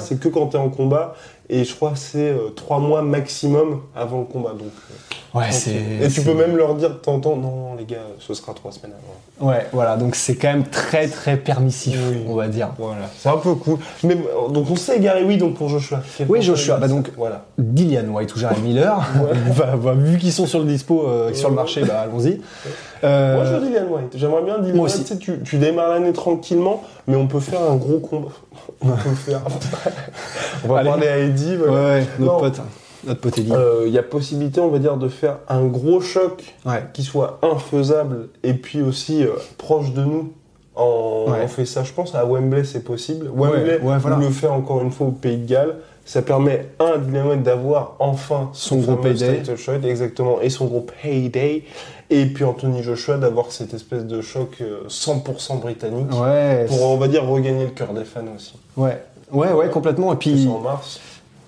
c'est que quand tu es en combat. Et je crois que c'est 3 mois maximum avant le combat. Donc, euh, Ouais, c'est. Et tu peux même leur dire de temps en temps, non, les gars, ce sera 3 semaines avant. Ouais, voilà, donc c'est quand même très très permissif, Oui. on va dire. Voilà, c'est un peu cool. Mais euh, donc on s'est égaré, oui, donc pour Joshua. Oui, Joshua, bah donc- voilà. Dillian White ou Jared Miller, bah, bah, vu qu'ils sont sur le dispo, euh, sur le marché, bah allons-y. Euh, Moi je dis Dillian White. J'aimerais bien Dillian moi White. tu, tu démarres l'année tranquillement, mais on peut faire un gros combat. On peut faire. on va Allez. parler à Eddie. ouais, voilà. ouais, notre Non. pote, notre pote Eddie. Euh, Il y a possibilité, on va dire, de faire un gros choc Ouais. qui soit infaisable et puis aussi euh, proche de nous. En, Ouais. On fait ça, je pense, à Wembley, c'est possible. Wembley, ouais, voilà. on le fait encore une fois au Pays de Galles. Ça permet, un, d'avoir enfin Son gros payday. shot, exactement, et son gros payday. Et puis Anthony Joshua d'avoir cette espèce de choc euh, 100% britannique. Ouais, Pour, on va dire, regagner le cœur des fans aussi. ouais, ouais, ouais, complètement. Et puis, en mars.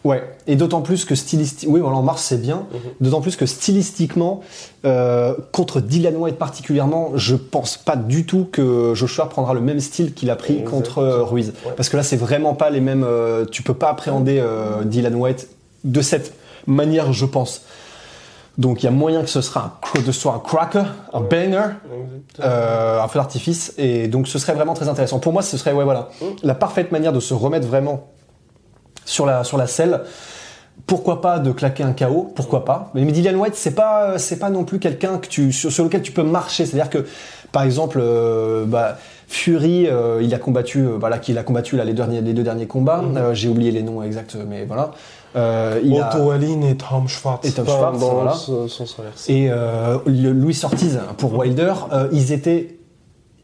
ouais, et d'autant plus que stylistiquement, oui, voilà, en mars c'est bien. Mhm. D'autant plus que stylistiquement, euh, contre Dylan White particulièrement, je pense pas du tout que Joshua prendra le même style qu'il a pris contre euh, Ruiz. Ouais. Parce que là, c'est vraiment pas les mêmes. euh, tu peux pas appréhender euh, Dylan White de cette manière, je pense. Donc il y a moyen que ce sera un, soit un cracker, un banger, euh, un feu d'artifice, et donc ce serait vraiment très intéressant. Pour moi, ce serait ouais voilà la parfaite manière de se remettre vraiment sur la sur la selle. Pourquoi pas de claquer un KO Pourquoi pas? Mais Dylan White, c'est pas c'est pas non plus quelqu'un que tu sur, sur lequel tu peux marcher. C'est-à-dire que par exemple, euh, bah, Fury, euh, il a combattu, euh, voilà, qu'il a combattu là les derniers, les deux derniers combats. Mhm. Euh, J'ai oublié les noms exacts, mais voilà. Euh, il Otto et Tom Schwartz. Et Tom Schwartz, dans voilà. sens inversé. et euh, le- Louis Ortiz pour Wilder, euh, ils étaient,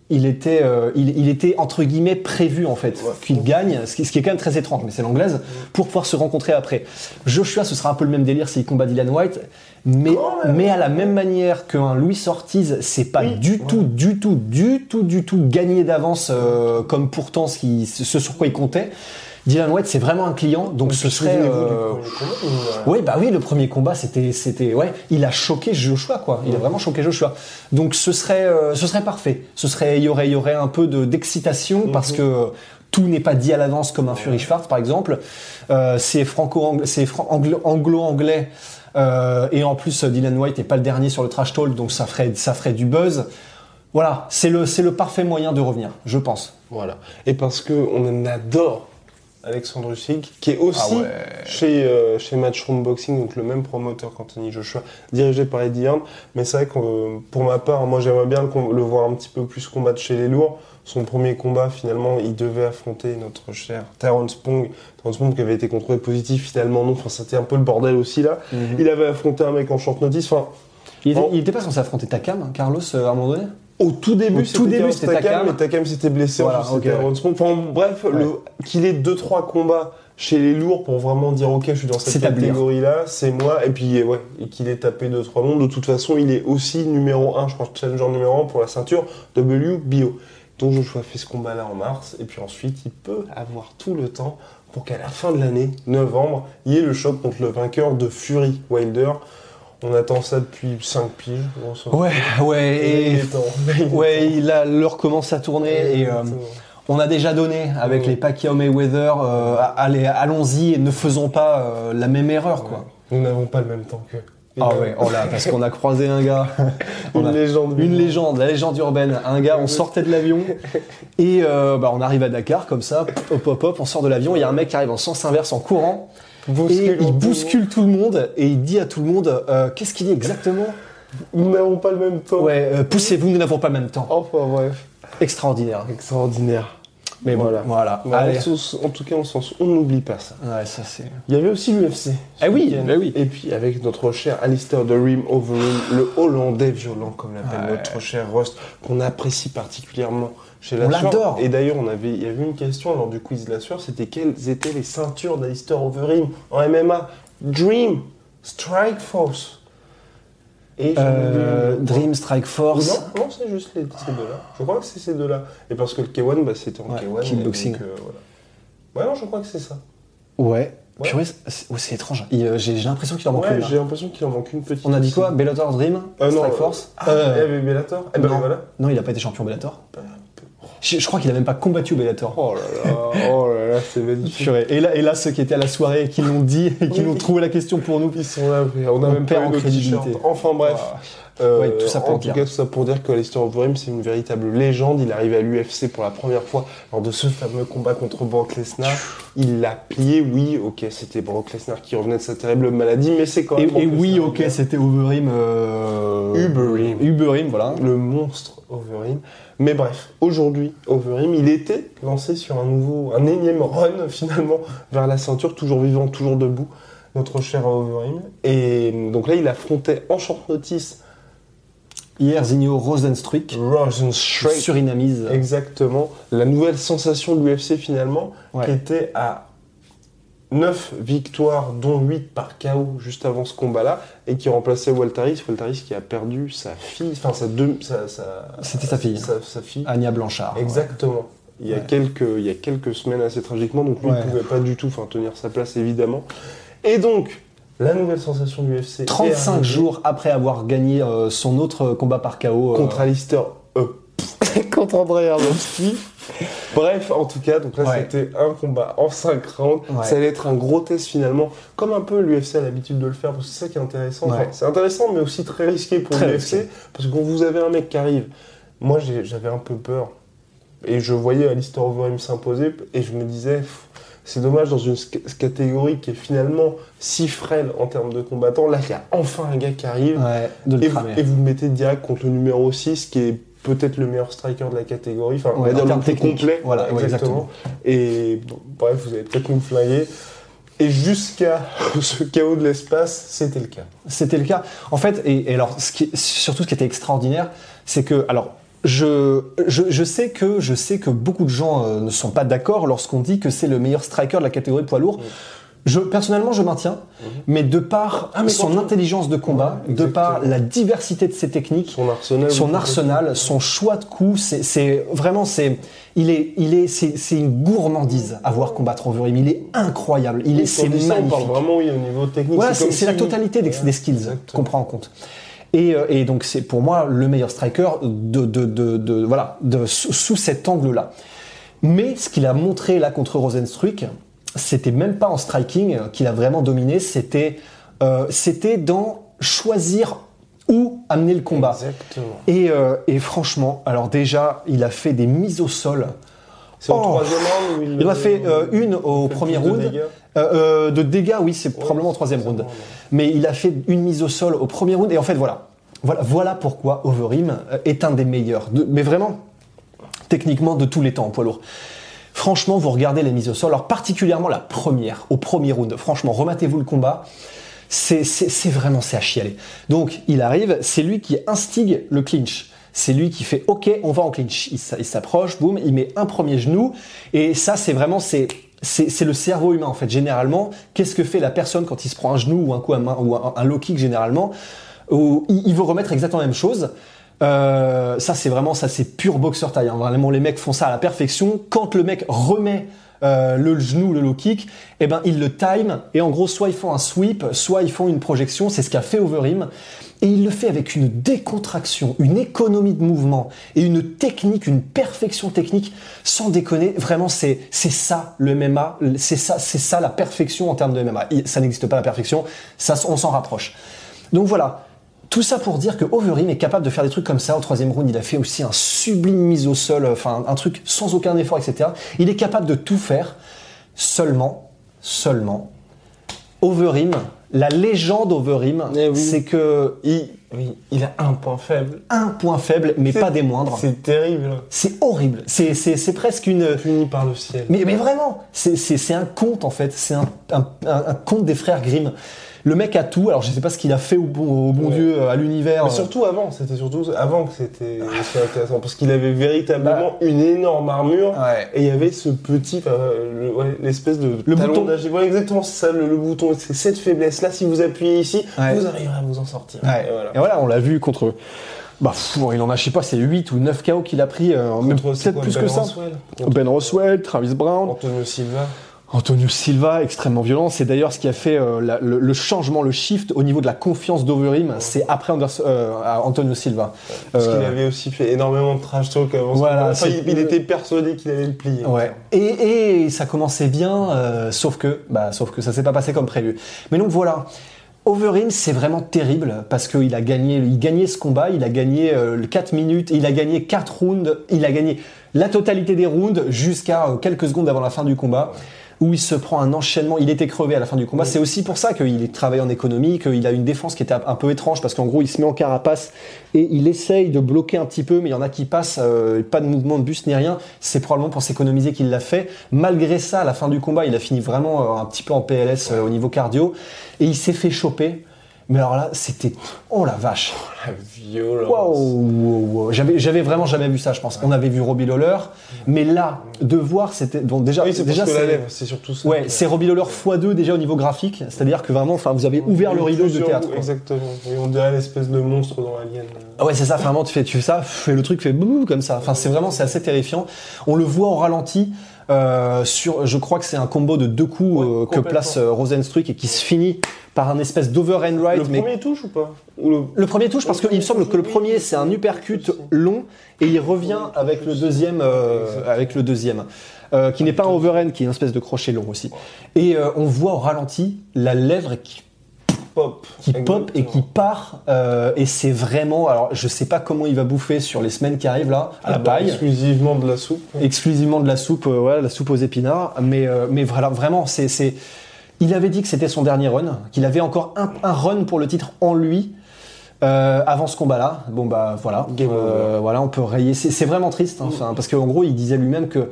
il était, euh, il, il était entre guillemets prévu en fait Ouais. qu'il gagne, ce qui, ce qui est quand même très étrange, mais c'est l'anglaise, pour pouvoir se rencontrer après. Joshua, ce sera un peu le même délire s'il combat Dylan White, mais, mais à la même manière qu'un Louis Ortiz, c'est pas Oui, du ouais. tout, du tout, du tout, du tout gagné d'avance euh, comme pourtant ce, qui, ce sur quoi il comptait. Dylan White, c'est vraiment un client, donc ce serait. Du euh, premier combat, ou, oui, bah oui, le premier combat, c'était, c'était, ouais, il a choqué Joshua, quoi. Il a vraiment choqué Joshua. Donc ce serait, euh, ce serait parfait. Ce serait, il y aurait, il y aurait un peu de d'excitation parce que tout n'est pas dit à l'avance comme un Fury Schwartz, par exemple. Euh, c'est franco, c'est fran- anglo-anglais. euh, et en plus, Dylan White n'est pas le dernier sur le trash talk, donc ça ferait, ça ferait du buzz. Voilà, c'est le, c'est le parfait moyen de revenir, je pense. Voilà. Et parce que on en adore Alexandre Usyk, qui est aussi Ah ouais. chez, euh, chez Matchroom Boxing, donc le même promoteur qu'Anthony Joshua, dirigé par Eddie Hearn. Mais c'est vrai que euh, pour ma part, moi j'aimerais bien le, voir un petit peu plus combattre chez les lourds. Son premier combat, finalement, il devait affronter notre cher Terrence Pong. Terrence Pong qui avait été contrôlé positif, finalement non. Enfin, c'était un peu le bordel aussi là. Il avait affronté un mec en short notice. Enfin, Il était, il était pas censé affronter Takam, Carlos, euh, à un moment donné? Au tout début, Au c'était tout début, c'était Takam, Takam. s'était blessé. Voilà, ensuite, c'était ok, ouais. Aaron Spong. Enfin, bref, qu'il ait deux trois combats chez les lourds pour vraiment dire ok, je suis dans cette S'établir. catégorie-là, c'est moi. Et puis ouais, et qu'il ait tapé deux trois noms. De toute façon, il est aussi numéro 1, je pense, challenger numéro 1 pour la ceinture WBO. Donc Joshua fait ce combat-là en mars, et puis ensuite, il peut avoir tout le temps pour qu'à la fin de l'année, novembre, il y ait le choc contre le vainqueur de Fury Wilder. On attend ça depuis 5 piges. Ouais, ouais, Et temps. Ouais, il a, l'heure commence à tourner et euh, on a déjà donné avec Ouais. les Pacquiao Mayweather. Euh, allez, allons-y et ne faisons pas euh, la même erreur, quoi. Nous n'avons pas le même temps que. Ah ouais, oh là, parce qu'on a croisé un gars, Une a- légende. une légende, la légende urbaine. Un gars, on sortait de l'avion et euh, bah, on arrive à Dakar comme ça, hop hop hop, on sort de l'avion. Il y a un mec qui arrive en sens inverse en courant et il le bouscule tout le monde et il dit à tout le monde, euh, qu'est-ce qu'il dit exactement? Nous n'avons pas le même temps. Ouais, euh, poussez-vous, nous n'avons pas le même temps. Enfin bref. Extraordinaire. Extraordinaire. Mais bon, Voilà. voilà. On- en tout cas, on on n'oublie pas ça. Ouais, ça c'est. Il y avait aussi l'UFC. Ah oui, bah oui. Et puis avec notre cher Alistair de Rim Overeem, le Hollandais violent, comme l'appelle Ouais. notre cher Rust, qu'on apprécie particulièrement chez On la Sueur. l'adore. Et d'ailleurs, on avait, il y avait une question lors du quiz de la Sueur, c'était quelles étaient les ceintures d'Alistair Overeem en MMA Dream, Strike Force. Et Euh, oublie- Dream Strike Force. Non, non c'est juste les- ces deux-là. Je crois que c'est ces deux-là. Et parce que le K1, bah, c'était en Ouais, K1. et kickboxing. euh, voilà. Ouais, non, je crois que c'est ça. Ouais. Ouais. Purée, c'est c'est étrange. Euh, J'ai l'impression qu'il en manque Ouais, une. là. j'ai l'impression qu'il en manque une petite. On a dit aussi. quoi? Bellator Dream? Euh, non, Strike euh, Force? Ah, Euh, avait Bellator Eh ben non. voilà. Non, il a pas été champion Bellator. Je, je crois qu'il a même pas combattu au Bellator. Oh là là, oh là là, c'est magnifique. Et là, et là, ceux qui étaient à la soirée et qui l'ont dit et qui Oui. ont trouvé la question pour nous. Ils sont là, on a même perd pas eu en nos crédibilité. Enfin bref. Euh, Ouais, tout ça pour en tout dire. cas, tout ça pour dire que Alistair Overeem, c'est une véritable légende. Il arrive à l'UFC pour la première fois lors de ce fameux combat contre Brock Lesnar. Il l'a plié, oui, ok, c'était Brock Lesnar qui revenait de sa terrible maladie, mais c'est quand Et, même. Brock et oui, ok, c'était Overeem. Euh... Uberim. Uberim, voilà. le monstre Overeem. Mais bref, aujourd'hui, Overeem, il était lancé sur un nouveau, un énième run finalement vers la ceinture, toujours vivant, toujours debout, notre cher Overeem. Et donc là, il affrontait en short notice Hier, Zinho Rosenstruik, Rosenstruik. surinamise. Exactement, la nouvelle sensation de l'UFC finalement, Ouais. qui était à 9 victoires, dont 8 par KO juste avant ce combat-là, et qui remplaçait Waltaris. Waltaris qui a perdu sa fille, enfin sa deux, sa, sa- C'était sa fille. Sa, sa fille. Anya Blanchard. Exactement. Il y, a Ouais. quelques, il y a quelques semaines assez tragiquement, donc lui Ouais. ne pouvait pas du tout tenir sa place évidemment. Et donc, la nouvelle sensation du UFC. est 35 arrivée jours après avoir gagné euh, son autre combat par KO. euh, Contre Alistair. Contre André Arlovski. Bref, en tout cas, donc là Ouais. c'était un combat en 5 rounds. Ouais. Ça allait être un gros test finalement, comme un peu l'UFC a l'habitude de le faire, parce que c'est ça qui est intéressant. Ouais. Enfin, c'est intéressant, mais aussi très risqué pour l'UFC, parce que quand vous avez un mec qui arrive, moi j'avais un peu peur, et je voyais Alistair Overeem s'imposer, et je me disais, pff, c'est dommage dans une catégorie qui est finalement si frêle en termes de combattants, là il y a enfin un gars qui arrive, Ouais, de le et vous, et vous le mettez direct contre le numéro 6 qui est peut-être le meilleur striker de la catégorie. Enfin, on va dire le plus complet. Voilà, ouais, exactement. Et bon, bref, vous allez peut-être nous flinguer. Et jusqu'à ce chaos de l'espace, c'était le cas. C'était le cas. En fait, et, et alors, ce qui, surtout ce qui était extraordinaire, c'est que, alors, je, je, je sais que je sais que beaucoup de gens euh, ne sont pas d'accord lorsqu'on dit que c'est le meilleur striker de la catégorie poids lourd. Je, personnellement, je maintiens, mais de par Ah, mais son intelligence de combat, Ouais, de par la diversité de ses techniques, Son arsenal. son arsenal, son choix de coups, c'est- vraiment c'est il est il est c'est c'est une gourmandise à voir combattre Overeem. Il est incroyable. Il est c'est Quand on magnifique. parle vraiment oui, au niveau technique. Voilà, c'est la totalité des, skills qu'on prend en compte. Et, euh, et donc c'est pour moi le meilleur striker de, de, de, de- voilà de, sous, sous cet angle-là. Mais ce qu'il a montré là contre Rosenstruck, c'était même pas en striking qu'il a vraiment dominé, c'était euh, c'était dans choisir où amener le combat. Exactement. Et, euh, et franchement, alors déjà, il a fait des mises au sol. C'est au Oh. troisième round où il. Il en a fait euh, une au premier de round. dégâts. Euh, euh, de dégâts, oui, c'est probablement au troisième round. Mais il a fait une mise au sol au premier round. Et en fait, voilà. Voilà, voilà pourquoi Overeem euh, est un des meilleurs. De- mais vraiment, techniquement, de tous les temps en poids lourd. Franchement, vous regardez les mises au sol, alors particulièrement la première, au premier round. Franchement, rematez-vous le combat. C'est vraiment, c'est à chialer. Donc, il arrive, c'est lui qui instigue le clinch. C'est lui qui fait OK, on va en clinch. Il s'approche, boum, il met un premier genou. Et ça, c'est vraiment, c'est c'est le cerveau humain en fait. Généralement, qu'est-ce que fait la personne quand il se prend un genou ou un coup à main ou un, low kick généralement? Où il veut remettre exactement la même chose. Euh, ça, c'est vraiment, ça, c'est pur boxeur taille. hein. Vraiment, les mecs font ça à la perfection. Quand le mec remet euh, le genou, le low kick, eh ben, ils le time. Et en gros, soit ils font un sweep, soit ils font une projection. C'est ce qu'a fait Overeem. Et il le fait avec une décontraction, une économie de mouvement et une technique, une perfection technique. Sans déconner, vraiment, c'est, c'est ça le MMA. C'est ça, c'est ça la perfection en termes de MMA. Ça n'existe pas la perfection. Ça, on s'en rapproche. Donc voilà. Tout ça pour dire que Overeem est capable de faire des trucs comme ça. Au troisième round, il a fait aussi un sublime mise au sol, enfin un truc sans aucun effort, etc. Il est capable de tout faire. Seulement, seulement, Overeem, la légende Overeem, Eh oui. c'est que Il, oui, il a un point faible. un point faible, mais pas des moindres. C'est terrible. C'est horrible. C'est presque une. Puni par le ciel. Mais, mais vraiment, c'est- un conte en fait. C'est un, un, un- un conte des frères Grimm. Le mec a tout. Alors je sais pas ce qu'il a fait au bon, au bon Ouais. Dieu, à l'univers. Mais surtout avant, c'était surtout avant que c'était aussi intéressant parce qu'il avait véritablement une énorme armure Bah. Ouais. et il y avait ce petit, enfin, le- ouais, l'espèce de Le bouton. Voilà, exactement c'est ça, le, le bouton. C'est cette faiblesse là. Si vous appuyez ici, vous arriverez à vous en sortir. Ouais. Et voilà. Et voilà, on l'a vu contre. Bah, pff, il en a, je sais pas, c'est 8 ou 9 KO qu'il a pris, euh, même peut-être plus Ben que ça. Roswell? Ben Roswell, Travis Brown, Antonio Silva. Antonio Silva, extrêmement violent. C'est d'ailleurs ce qui a fait euh, la- le, le changement, le shift au niveau de la confiance d'Overim. C'est après Anders- euh, Antonio Silva. Parce Euh, qu'il avait aussi fait énormément de trash talk avant. Voilà. Enfin, il, il était persuadé qu'il allait le plier. Ouais. Et, et ça commençait bien, euh, sauf que, bah, sauf que ça s'est pas passé comme prévu. Mais donc voilà. Overeem, c'est vraiment terrible parce qu'il a gagné, il gagnait ce combat, il a gagné euh, le 4 minutes, il a gagné 4 rounds, il a gagné la totalité des rounds jusqu'à euh, quelques secondes avant la fin du combat où il se prend un enchaînement, il était crevé à la fin du combat. C'est aussi pour ça qu'il travaille en économie, qu'il a une défense qui était un peu étrange parce qu'en gros il se met en carapace et il essaye de bloquer un petit peu, mais il y en a qui passent, euh, pas de mouvement de bus ni rien. C'est probablement pour s'économiser qu'il l'a fait. Malgré ça, à la fin du combat, il a fini vraiment euh, un petit peu en PLS euh, au niveau cardio et il s'est fait choper. Mais alors là, c'était oh la vache. La violence. Waouh, waouh, waouh. J'avais, j'avais vraiment jamais vu ça, je pense. On avait vu Robbie Lawler, mais là, de voir, c'était bon déjà. Oui, c'est déjà c'est- lèvre, c'est surtout ça. Ouais, c'est Robbie Lawler x2 déjà au niveau graphique, c'est-à-dire que vraiment, enfin, vous avez ouvert le rideau de théâtre. quoi. Exactement. Et on dirait l'espèce de monstre dans Alien. Ah ouais, c'est ça, vraiment, tu fais, tu fais ça, et le truc fait bouh comme ça. Enfin, c'est vraiment, c'est assez terrifiant. On le voit au ralenti. Euh, sur, je crois que c'est un combo de deux coups Ouais, euh, que place euh, Rosenstruck et qui se finit par un espèce d'overhand right. Le mais premier touche ou pas Ou le... le premier touche parce qu'il me semble que le premier c'est un uppercut long et il revient Oui, avec le deuxième, euh, avec le deuxième, euh, qui n'est pas un overhand, qui est une espèce de crochet long aussi. Et euh, on voit au ralenti la lèvre qui pop. qui pop et qui part euh, et c'est vraiment alors je sais pas comment il va bouffer sur les semaines qui arrivent là à la paille. Exclusivement de la soupe. exclusivement de la soupe euh, ouais, la soupe aux épinards. Mais euh, mais voilà vraiment c'est c'est il avait dit que c'était son dernier run qu'il avait encore un, un run pour le titre en lui Euh, avant ce combat-là, bon bah voilà, Game Euh, voilà, on peut rayer. C'est vraiment triste, hein, enfin, parce qu'en gros, il disait lui-même que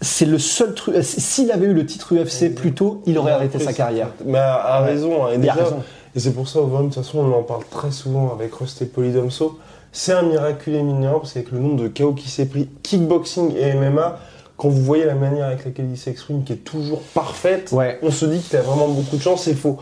c'est le seul truc. euh, S'il avait eu le titre UFC plus tôt, il aurait arrêté sa carrière. Mais a raison. hein, et déjà- raison. Et c'est pour ça, Overeem, de toute façon, on en parle très souvent avec Rust et Polydomso. C'est un miraculé mineur parce qu'avec le nombre de KO qui s'est pris, kickboxing et MMA, quand vous voyez la manière avec laquelle il s'exprime, qui est toujours parfaite, Ouais. on se dit qu'il a vraiment beaucoup de chance. Et faut,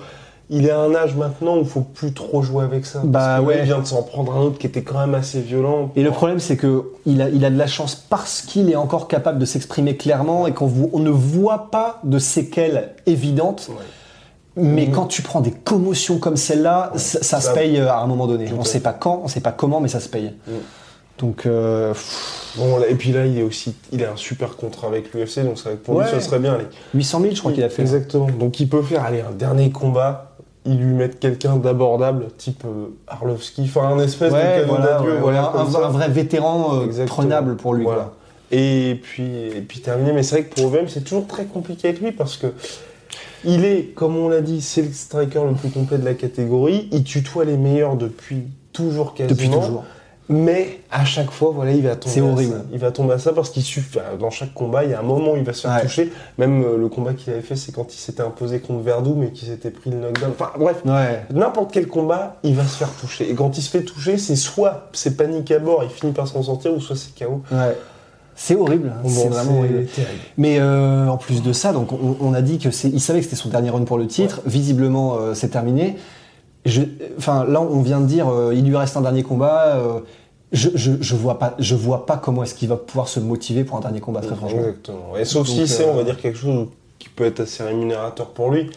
il est à un âge maintenant où il faut plus trop jouer avec ça. Bah que il vient de s'en prendre un autre qui était quand même assez violent. Et le problème, c'est que il a, il a de la chance parce qu'il est encore capable de s'exprimer clairement et qu'on on ne voit pas de séquelles évidentes. Mais Mhm. quand tu prends des commotions comme celle-là, ça, ça se Ça- paye euh, à un moment donné. Tout On à sait pas quand, on sait pas comment, mais ça se paye. Mhm. Donc, euh, Bon, et puis là, il est aussi, il a un super contrat avec l'UFC, donc que pour Ouais. lui, ce serait bien. allez. 800 000, je crois qu'il a fait. Exactement. Donc il peut faire aller un dernier combat, ils lui mettent quelqu'un d'abordable, type euh, Arlovski, enfin un espèce de Ouais, voilà, d'adieu, ouais, voilà, un, vrai vétéran euh, prenable pour lui. Voilà. quoi. Et puis, et puis terminé. Mais c'est vrai que pour OVM, c'est toujours très compliqué avec lui parce que il est, comme on l'a dit, c'est le striker le plus complet de la catégorie. Il tutoie les meilleurs depuis toujours quasiment. Depuis toujours. Mais à chaque fois, voilà, il va tomber. C'est à horrible. ça. Il va tomber à ça parce qu'il suffit. Dans chaque combat, il y a un moment où il va se faire Ouais. toucher. Même euh, le combat qu'il avait fait, c'est quand il s'était imposé contre Verdou, mais qu'il s'était pris le knockdown. Enfin bref, Ouais. n'importe quel combat, il va se faire toucher. Et quand il se fait toucher, c'est soit c'est panique à bord, il finit par s'en sortir, ou soit c'est KO. Ouais. C'est horrible. hein. Bon, c'est vraiment horrible. terrible. Mais euh, en plus de ça, donc on, on a dit que c'est, il savait que c'était son dernier run pour le titre. Visiblement, euh, c'est terminé. Je, enfin, là, on vient de dire, euh, il lui reste un dernier combat. euh, je, je, je vois pas, je vois pas comment est-ce qu'il va pouvoir se motiver pour un dernier combat, très franchement. Exactement. Et sauf Donc, si c'est, euh, on va dire, quelque chose qui peut être assez rémunérateur pour lui.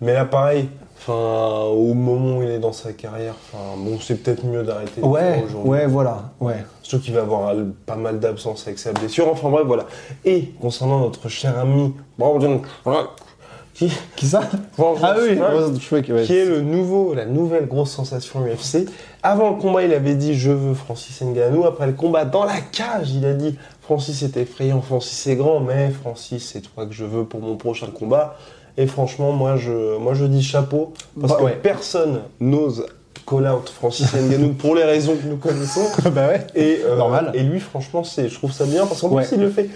Mais là, pareil, enfin, au moment où il est dans sa carrière, enfin, bon, c'est peut-être mieux d'arrêter. Ouais, ouais, voilà, ouais. Surtout qu'il va avoir euh, pas mal d'absence avec sa blessure. Enfin bref, voilà. Et concernant notre cher ami, qui, Qui ça Ah oui, ouais. qui est le nouveau, la nouvelle grosse sensation UFC. Avant le combat, il avait dit je veux Francis Ngannou. Après le combat, dans la cage, il a dit Francis est effrayant, Francis est grand, mais Francis c'est toi que je veux pour mon prochain combat. Et franchement, moi je, moi je dis chapeau parce Bah, que ouais. personne n'ose call out Francis Ngannou pour les raisons que nous connaissons. bah ouais. Et, euh, Normal. Et lui, franchement, c'est, je trouve ça bien parce qu'en Ouais. plus, il le fait,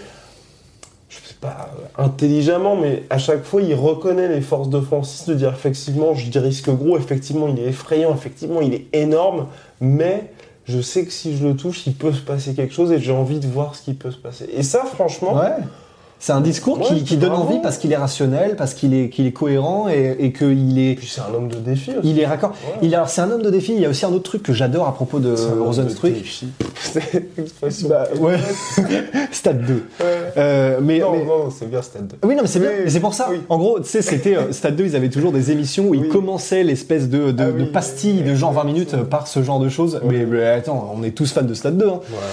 pas, intelligemment, mais à chaque fois, il reconnaît les forces de Francis de dire effectivement, je dis risque gros, effectivement, il est effrayant, effectivement, il est énorme, mais je sais que si je le touche, il peut se passer quelque chose et j'ai envie de voir ce qui peut se passer. Et ça, franchement, Ouais. C'est un discours qui, Ouais, qui donne envie parce qu'il est rationnel, parce qu'il est, qu'il est cohérent et, et qu'il est, puis c'est un homme de défi aussi. il est raccord. Ouais. Il, alors c'est un homme de défi. Il y a aussi un autre truc que j'adore à propos de Rosenstruck. défi. C'est l'expression. Bah, ouais. Stade 2. Ouais. Euh, mais, Non, mais- non, c'est bien Stade 2. Oui, non, mais c'est bien. C'est pour ça. oui. En gros, tu sais, c'était euh, Stade 2, ils avaient toujours des émissions où ils commençaient l'espèce de, de, Ah de oui, pastilles oui, de genre 20 minutes exactement. par ce genre de choses. Mais attends, on est tous fans de Stade 2. hein. Voilà.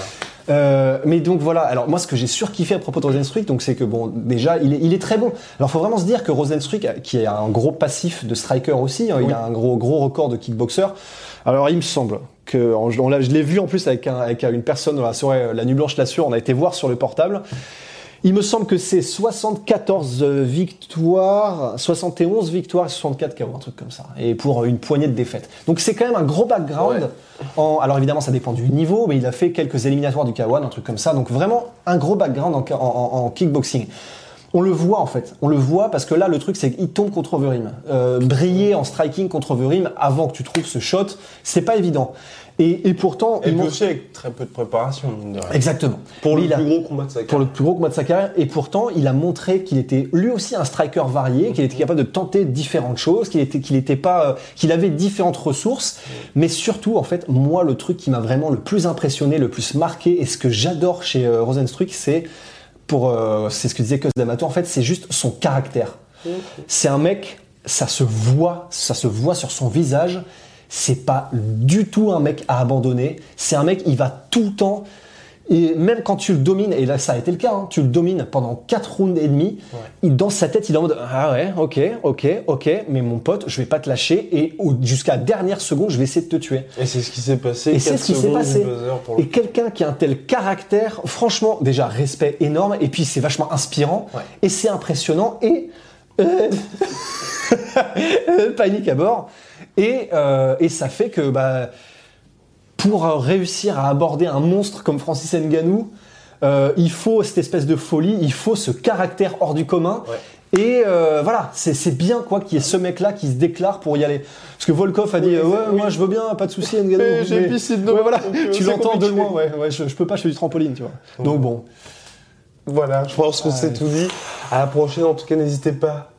Euh, mais donc voilà, alors moi ce que j'ai surkiffé à propos de Rosenstruck, donc c'est que bon, déjà il est, il est très bon. Alors faut vraiment se dire que Rosenstruck, qui a un gros passif de striker aussi, hein, il a un gros gros record de kickboxer. Alors il me semble que on, on l'a- je l'ai vu en plus avec, un- avec une personne dans la soirée La Nuit Blanche l'assure, on a été voir sur le portable. Il me semble que c'est 74 victoires, 71 victoires et 64 KO, un truc comme ça. Et pour une poignée de défaites. Donc c'est quand même un gros background. Ouais. En- alors évidemment, ça dépend du niveau, mais il a fait quelques éliminatoires du K1, un truc comme ça. Donc vraiment un gros background en, en- en- en kickboxing. On le voit en fait, on le voit parce que là le truc c'est qu'il tombe contre Overeem. Euh, briller en striking contre Overeem avant que tu trouves ce shot, c'est pas évident. Et, et pourtant, Et il montre- aussi avec très peu de préparation, de exactement. Pour Mais le il a- plus gros combat de sa pour le plus gros combat de sa carrière. Et pourtant, il a montré qu'il était lui aussi un striker varié, qu'il était capable de tenter différentes choses, qu'il était, qu'il était pas, euh, qu'il avait différentes ressources. Mais surtout, en fait, moi, le truc qui m'a vraiment le plus impressionné, le plus marqué, et ce que j'adore chez euh, Rosenstruck, c'est pour, euh, c'est ce que disait Cos D'Amato, en fait, c'est juste son caractère. C'est un mec, ça se voit, ça se voit sur son visage. C'est pas du tout un mec à abandonner. C'est un mec, il va tout le temps. Et même quand tu le domines, et là ça a été le cas, hein, tu le domines pendant 4 rounds et demi, il, dans sa tête il est en mode Ah ouais, ok, ok, ok, mais mon pote, je vais pas te lâcher et jusqu'à la dernière seconde, je vais essayer de te tuer. Et c'est ce qui s'est passé. Et c'est ce qui s'est secondes passé. le Et quelqu'un qui a un tel caractère, franchement, déjà respect énorme, et puis c'est vachement inspirant, Ouais. et c'est impressionnant, et euh, panique à bord. Et, euh, et ça fait que bah, pour réussir à aborder un monstre comme Francis Ngannou, euh, il faut cette espèce de folie, il faut ce caractère hors du commun. Et euh, voilà, c'est bien quoi qu'il y ait ce mec-là qui se déclare pour y aller. Parce que Volkov a dit euh, ouais, moi je veux bien, pas de souci Ngannou. Mais j'ai piscine de ouais, voilà, tu l'entends de loin, ouais, ouais, je, je peux pas, je fais du trampoline, tu vois. Donc bon, Voilà, je pense que c'est tout dit. À la prochaine, en tout cas, n'hésitez pas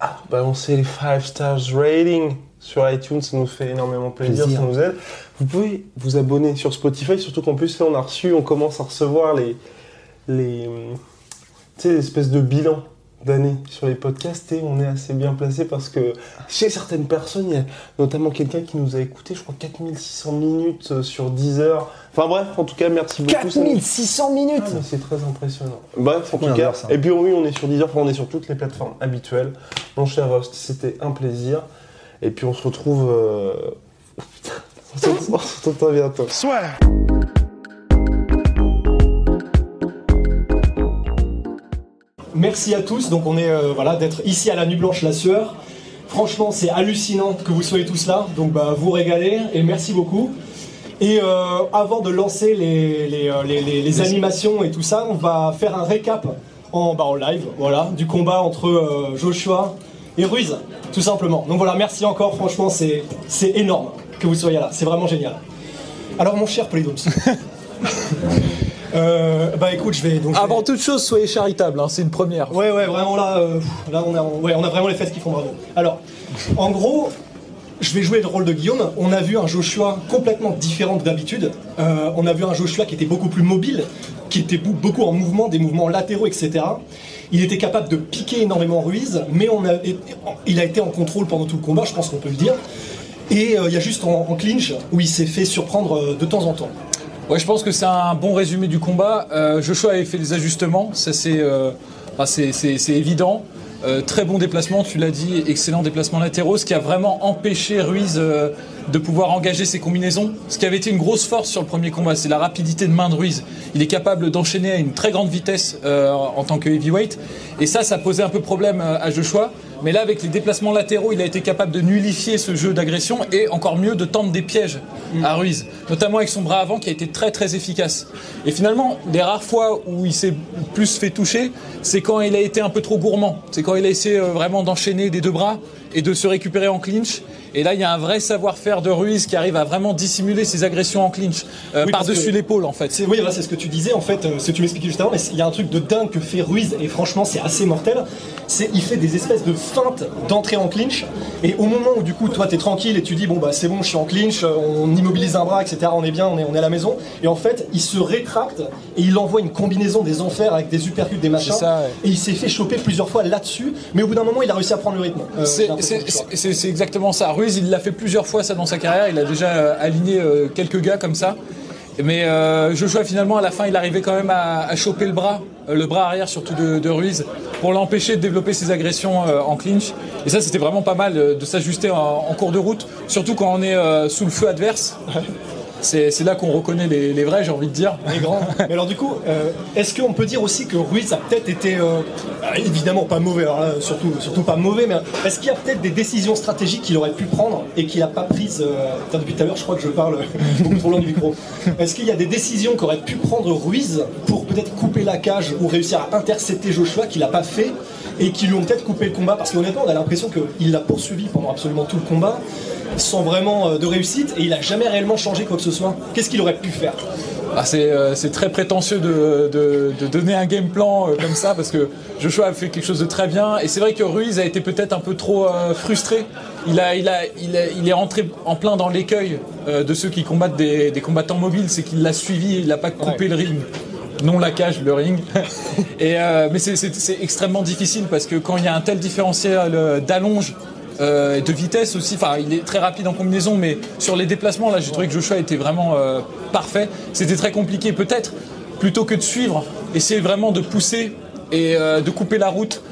à balancer les 5 stars rating sur iTunes, ça nous fait énormément plaisir, Plaisir. ça nous aide. Vous pouvez vous abonner sur Spotify, surtout qu'en plus, là, on a reçu, on commence à recevoir les, les, tu sais, l'espèce de bilan d'année sur les podcasts et on est assez bien placé parce que chez certaines personnes, il y a notamment quelqu'un qui nous a écouté, je crois 4600 minutes euh, sur 10 heures. Enfin bref, en tout cas, merci beaucoup. ça nous- 4600 minutes ah, c'est très impressionnant. Bref, en tout cas, ça et puis oui, on est sur Deezer, enfin, on est sur toutes les plateformes habituelles. Mon cher Rost, c'était un plaisir. Et puis on se retrouve. euh, on se on se retrouve bientôt. Soit. Merci à tous. Donc on est euh, voilà d'être ici à la Nuit Blanche La Sueur. Franchement, c'est hallucinant que vous soyez tous là. Donc bah vous régalez et merci beaucoup. Et euh, avant de lancer les, les, les- les- les animations et tout ça, on va faire un récap en, bah, en live, voilà, du combat entre euh, Joshua et Ruiz, tout simplement. Donc voilà, merci encore. Franchement, c'est c'est énorme que vous soyez là. C'est vraiment génial. Alors mon cher Polydoms. euh, bah écoute, je vais donc. je vais- Avant toute chose, soyez charitable, hein, c'est une première. Ouais, ouais, vraiment là, euh, là on a, ouais, on a vraiment les fesses qui font bravo. Alors, en gros, je vais jouer le rôle de Guillaume. On a vu un Joshua complètement différent de d'habitude. Euh, on a vu un Joshua qui était beaucoup plus mobile, qui était beaucoup en mouvement, des mouvements latéraux, etc. Il était capable de piquer énormément Ruiz, mais il a été en contrôle pendant tout le combat, je pense qu'on peut le dire. Et euh, il y a juste en, clinch où il s'est fait surprendre euh, de temps en temps. Ouais, je pense que c'est un bon résumé du combat. Joshua avait fait des ajustements, ça c'est évident. Euh, très bon déplacement, tu l'as dit, excellent déplacement latéraux, ce qui a vraiment empêché Ruiz euh, de pouvoir engager ses combinaisons. Ce qui avait été une grosse force sur le premier combat, c'est la rapidité de main de Ruiz. Il est capable d'enchaîner à une très grande vitesse euh, en tant que heavyweight, et ça, ça posait un peu problème à Joshua. Mais là, avec les déplacements latéraux, il a été capable de nullifier ce jeu d'agression et encore mieux de tendre des pièges à Ruiz, notamment avec son bras avant qui a été très très efficace. Et finalement, les rares fois où il s'est plus fait toucher, c'est quand il a été un peu trop gourmand. C'est quand il a essayé euh, vraiment d'enchaîner des deux bras et de se récupérer en clinch. Et là, il y a un vrai savoir-faire de Ruiz qui arrive à vraiment dissimuler ses agressions en clinch euh, Oui, par-dessus l'épaule en fait. Oui, voilà, c'est ce que tu disais en fait, euh, ce que tu m'expliquais juste avant, mais il y a un truc de dingue que fait Ruiz et franchement c'est assez mortel. C'est il fait des espèces de feintes d'entrée en clinch et au moment où du coup toi t'es tranquille et tu dis bon bah c'est bon je suis en clinch, euh, on immobilise un bras etc. On est bien, on est, on est à la maison et en fait il se rétracte et il envoie une combinaison des enfers avec des uppercuts des machins C'est ça, ouais. et il s'est fait choper plusieurs fois là-dessus, mais au bout d'un moment il a réussi à prendre le rythme. Euh, c'est exactement ça. Ruiz, il l'a fait plusieurs fois ça dans sa carrière. Il a déjà euh, aligné euh, quelques gars comme ça. Mais euh, Joshua, finalement, à la fin, il arrivait quand même à, choper le bras, euh, le bras arrière surtout de, Ruiz, pour l'empêcher de développer ses agressions en clinch. Et ça, c'était vraiment pas mal de s'ajuster en, cours de route, surtout quand on est sous le feu adverse. C'est là qu'on reconnaît les, vrais, j'ai envie de dire. Les grands. Mais alors du coup, euh, est-ce qu'on peut dire aussi que Ruiz a peut-être été euh, ah, évidemment pas mauvais, alors là, surtout, surtout pas mauvais, mais est-ce qu'il y a peut-être des décisions stratégiques qu'il aurait pu prendre et qu'il n'a pas prises euh, Depuis tout à l'heure, je crois que je parle beaucoup trop loin du micro. Est-ce qu'il y a des décisions qu'aurait pu prendre Ruiz pour peut-être couper la cage ou réussir à intercepter Joshua qu'il n'a pas fait et qui lui ont peut-être coupé le combat? Parce qu'honnêtement, on a l'impression qu'il l'a poursuivi pendant absolument tout le combat sans vraiment euh, de réussite et il a jamais réellement changé quoi que ce soit. Qu'est-ce qu'il aurait pu faire Ah, c'est euh, c'est très prétentieux de, de- de donner un game plan euh, comme ça parce que Joshua a fait quelque chose de très bien et c'est vrai que Ruiz a été peut-être un peu trop euh, frustré. Il, a, il, a, il, a- il est rentré en plein dans l'écueil de ceux qui combattent des, des combattants mobiles, c'est qu'il l'a suivi, il n'a pas coupé le ring. Non la cage, le ring. Et, mais c'est- extrêmement difficile parce que quand il y a un tel différentiel d'allonge euh, et de vitesse aussi. Enfin, il est très rapide en combinaison, mais sur les déplacements, là, j'ai trouvé que Joshua était vraiment euh, parfait. C'était très compliqué, peut-être, plutôt que de suivre, essayer vraiment de pousser et euh, de couper la route.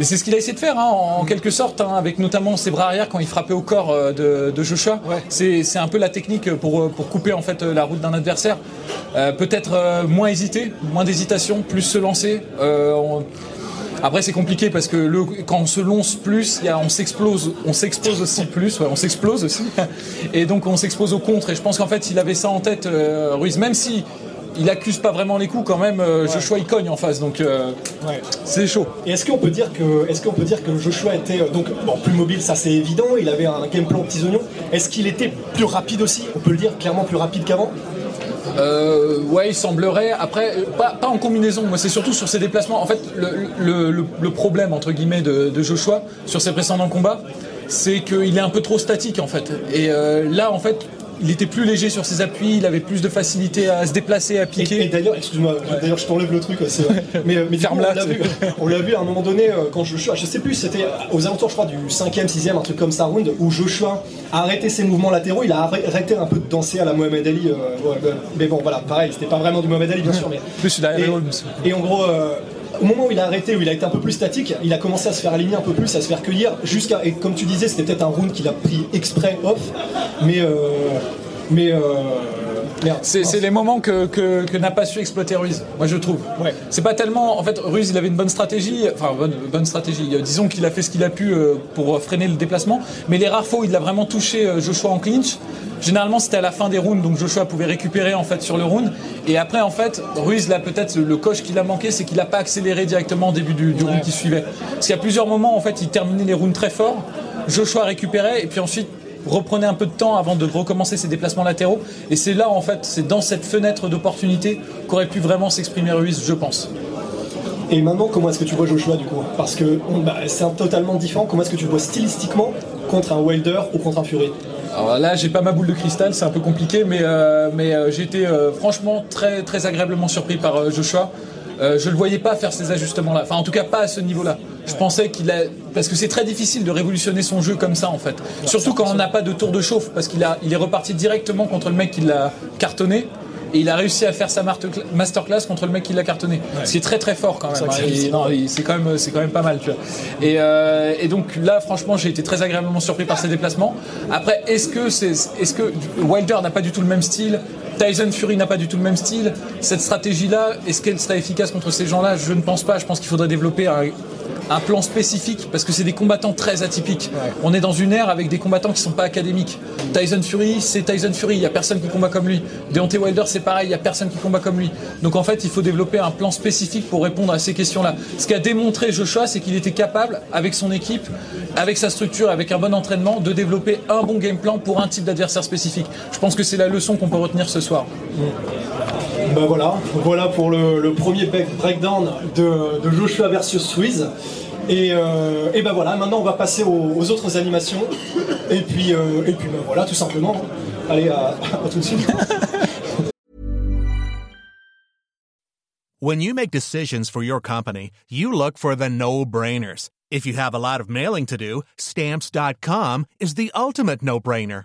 Et c'est ce qu'il a essayé de faire, hein, en, en quelque sorte, hein, avec notamment ses bras arrière quand il frappait au corps de, de Joshua. C'est c'est un peu la technique pour, pour couper en fait la route d'un adversaire. Peut-être moins hésiter, moins d'hésitation, plus se lancer. On- Après c'est compliqué parce que le, quand on se lance plus, il y a, on s'explose, on s'expose aussi plus, ouais, on s'explose aussi, et donc on s'expose au contre. Et je pense qu'en fait il avait ça en tête, euh, Ruiz, même si il accuse pas vraiment les coups quand même. euh, Joshua il cogne en face, donc euh, Ouais. c'est chaud. Et est-ce qu'on peut dire que, est-ce qu'on peut dire que Joshua était euh, donc bon, plus mobile, ça c'est évident. Il avait un game plan petits oignons. Est-ce qu'il était plus rapide aussi? On peut le dire clairement plus rapide qu'avant? Euh, ouais, il semblerait. Après, euh, pas, en combinaison. Moi, c'est surtout sur ses déplacements. En fait, le, problème entre guillemets de, de Joshua sur ses précédents combats, c'est qu'il est un peu trop statique en fait. Et euh, là, en fait, il était plus léger sur ses appuis. Il avait plus de facilité à se déplacer, à piquer. et d'ailleurs, excuse-moi, d'ailleurs je t'enlève le truc, vrai. Mais, euh, mais du coup, on Ferme-la, l'a vu, on l'a vu à un moment donné euh, quand Joshua, je sais plus, c'était aux alentours, je crois, du 5ème, 6ème, un truc comme ça, round, où Joshua a arrêté ses mouvements latéraux, il a arrê- arrêté un peu de danser à la Mohamed Ali. euh, ouais, mais bon, voilà, pareil, c'était pas vraiment du Mohamed Ali, bien sûr, mais. Plus Et, et en gros, euh, au moment où il a arrêté, où il a été un peu plus statique, il a commencé à se faire aligner un peu plus, à se faire cueillir, jusqu'à. Et comme tu disais, c'était peut-être un round qu'il a pris exprès off, mais. euh, mais. euh. C'est les moments que, que, que n'a pas su exploiter Ruiz, moi je trouve. Ouais. C'est pas tellement. En fait, Ruiz, il avait une bonne stratégie. Enfin, bonne, bonne stratégie. Euh, Disons qu'il a fait ce qu'il a pu euh, pour freiner le déplacement. Mais les rares fois où il a vraiment touché euh, Joshua en clinch, généralement c'était à la fin des rounds, donc Joshua pouvait récupérer en fait sur le round. Et après, en fait, Ruiz, là, peut-être le coche qu'il a manqué, c'est qu'il a pas accéléré directement au début du, du round qui suivait. Parce qu'il y a plusieurs moments, en fait, il terminait les rounds très fort. Joshua récupérait, et puis ensuite reprenait un peu de temps avant de recommencer ses déplacements latéraux. Et c'est là, en fait, c'est dans cette fenêtre d'opportunité qu'aurait pu vraiment s'exprimer Ruiz, je pense. Et maintenant, comment est-ce que tu vois Joshua du coup? Parce que bah, c'est totalement différent. Comment est-ce que tu le vois stylistiquement contre un Wilder ou contre un Fury? Alors là, j'ai pas ma boule de cristal, c'est un peu compliqué, mais, euh, mais euh, j'ai été euh, franchement très, très agréablement surpris par Joshua. Euh, je le voyais pas faire ces ajustements-là, enfin en tout cas pas à ce niveau-là. Je pensais qu'il a, parce que c'est très difficile de révolutionner son jeu comme ça en fait. Surtout quand on n'a pas de tour de chauffe, parce qu'il a, il est reparti directement contre le mec qui l'a cartonné. Et il a réussi à faire sa masterclass contre le mec qui l'a cartonné. Ce qui est très très fort quand même. hein. c'est c'est quand même c'est quand même pas mal tu vois. Et, euh, et donc là franchement j'ai été très agréablement surpris par ses déplacements. Après est-ce que c'est est-ce que Wilder n'a pas du tout le même style Tyson Fury n'a pas du tout le même style. Cette stratégie-là, est-ce qu'elle serait efficace contre ces gens-là? Je ne pense pas. Je pense qu'il faudrait développer un, un plan spécifique parce que c'est des combattants très atypiques. On est dans une ère avec des combattants qui sont pas académiques. Tyson Fury, c'est Tyson Fury. Il y a personne qui combat comme lui. Deontay Wilder, c'est pareil. Il y a personne qui combat comme lui. Donc en fait, il faut développer un plan spécifique pour répondre à ces questions-là. Ce qu'a démontré Joshua, c'est qu'il était capable, avec son équipe, avec sa structure, avec un bon entraînement, de développer un bon game plan pour un type d'adversaire spécifique. Je pense que c'est la leçon qu'on peut retenir ce soir. Bah voilà, pour le, premier break- breakdown de, Joshua versus Swiss. Et, euh, ben voilà, maintenant on va passer aux, autres animations. Et puis, euh, et puis ben voilà, tout simplement. Allez, à, à tout de suite. When you make decisions for your company, you look for the no brainers. If you have a lot of mailing to do, stamps.com is the ultimate no brainer.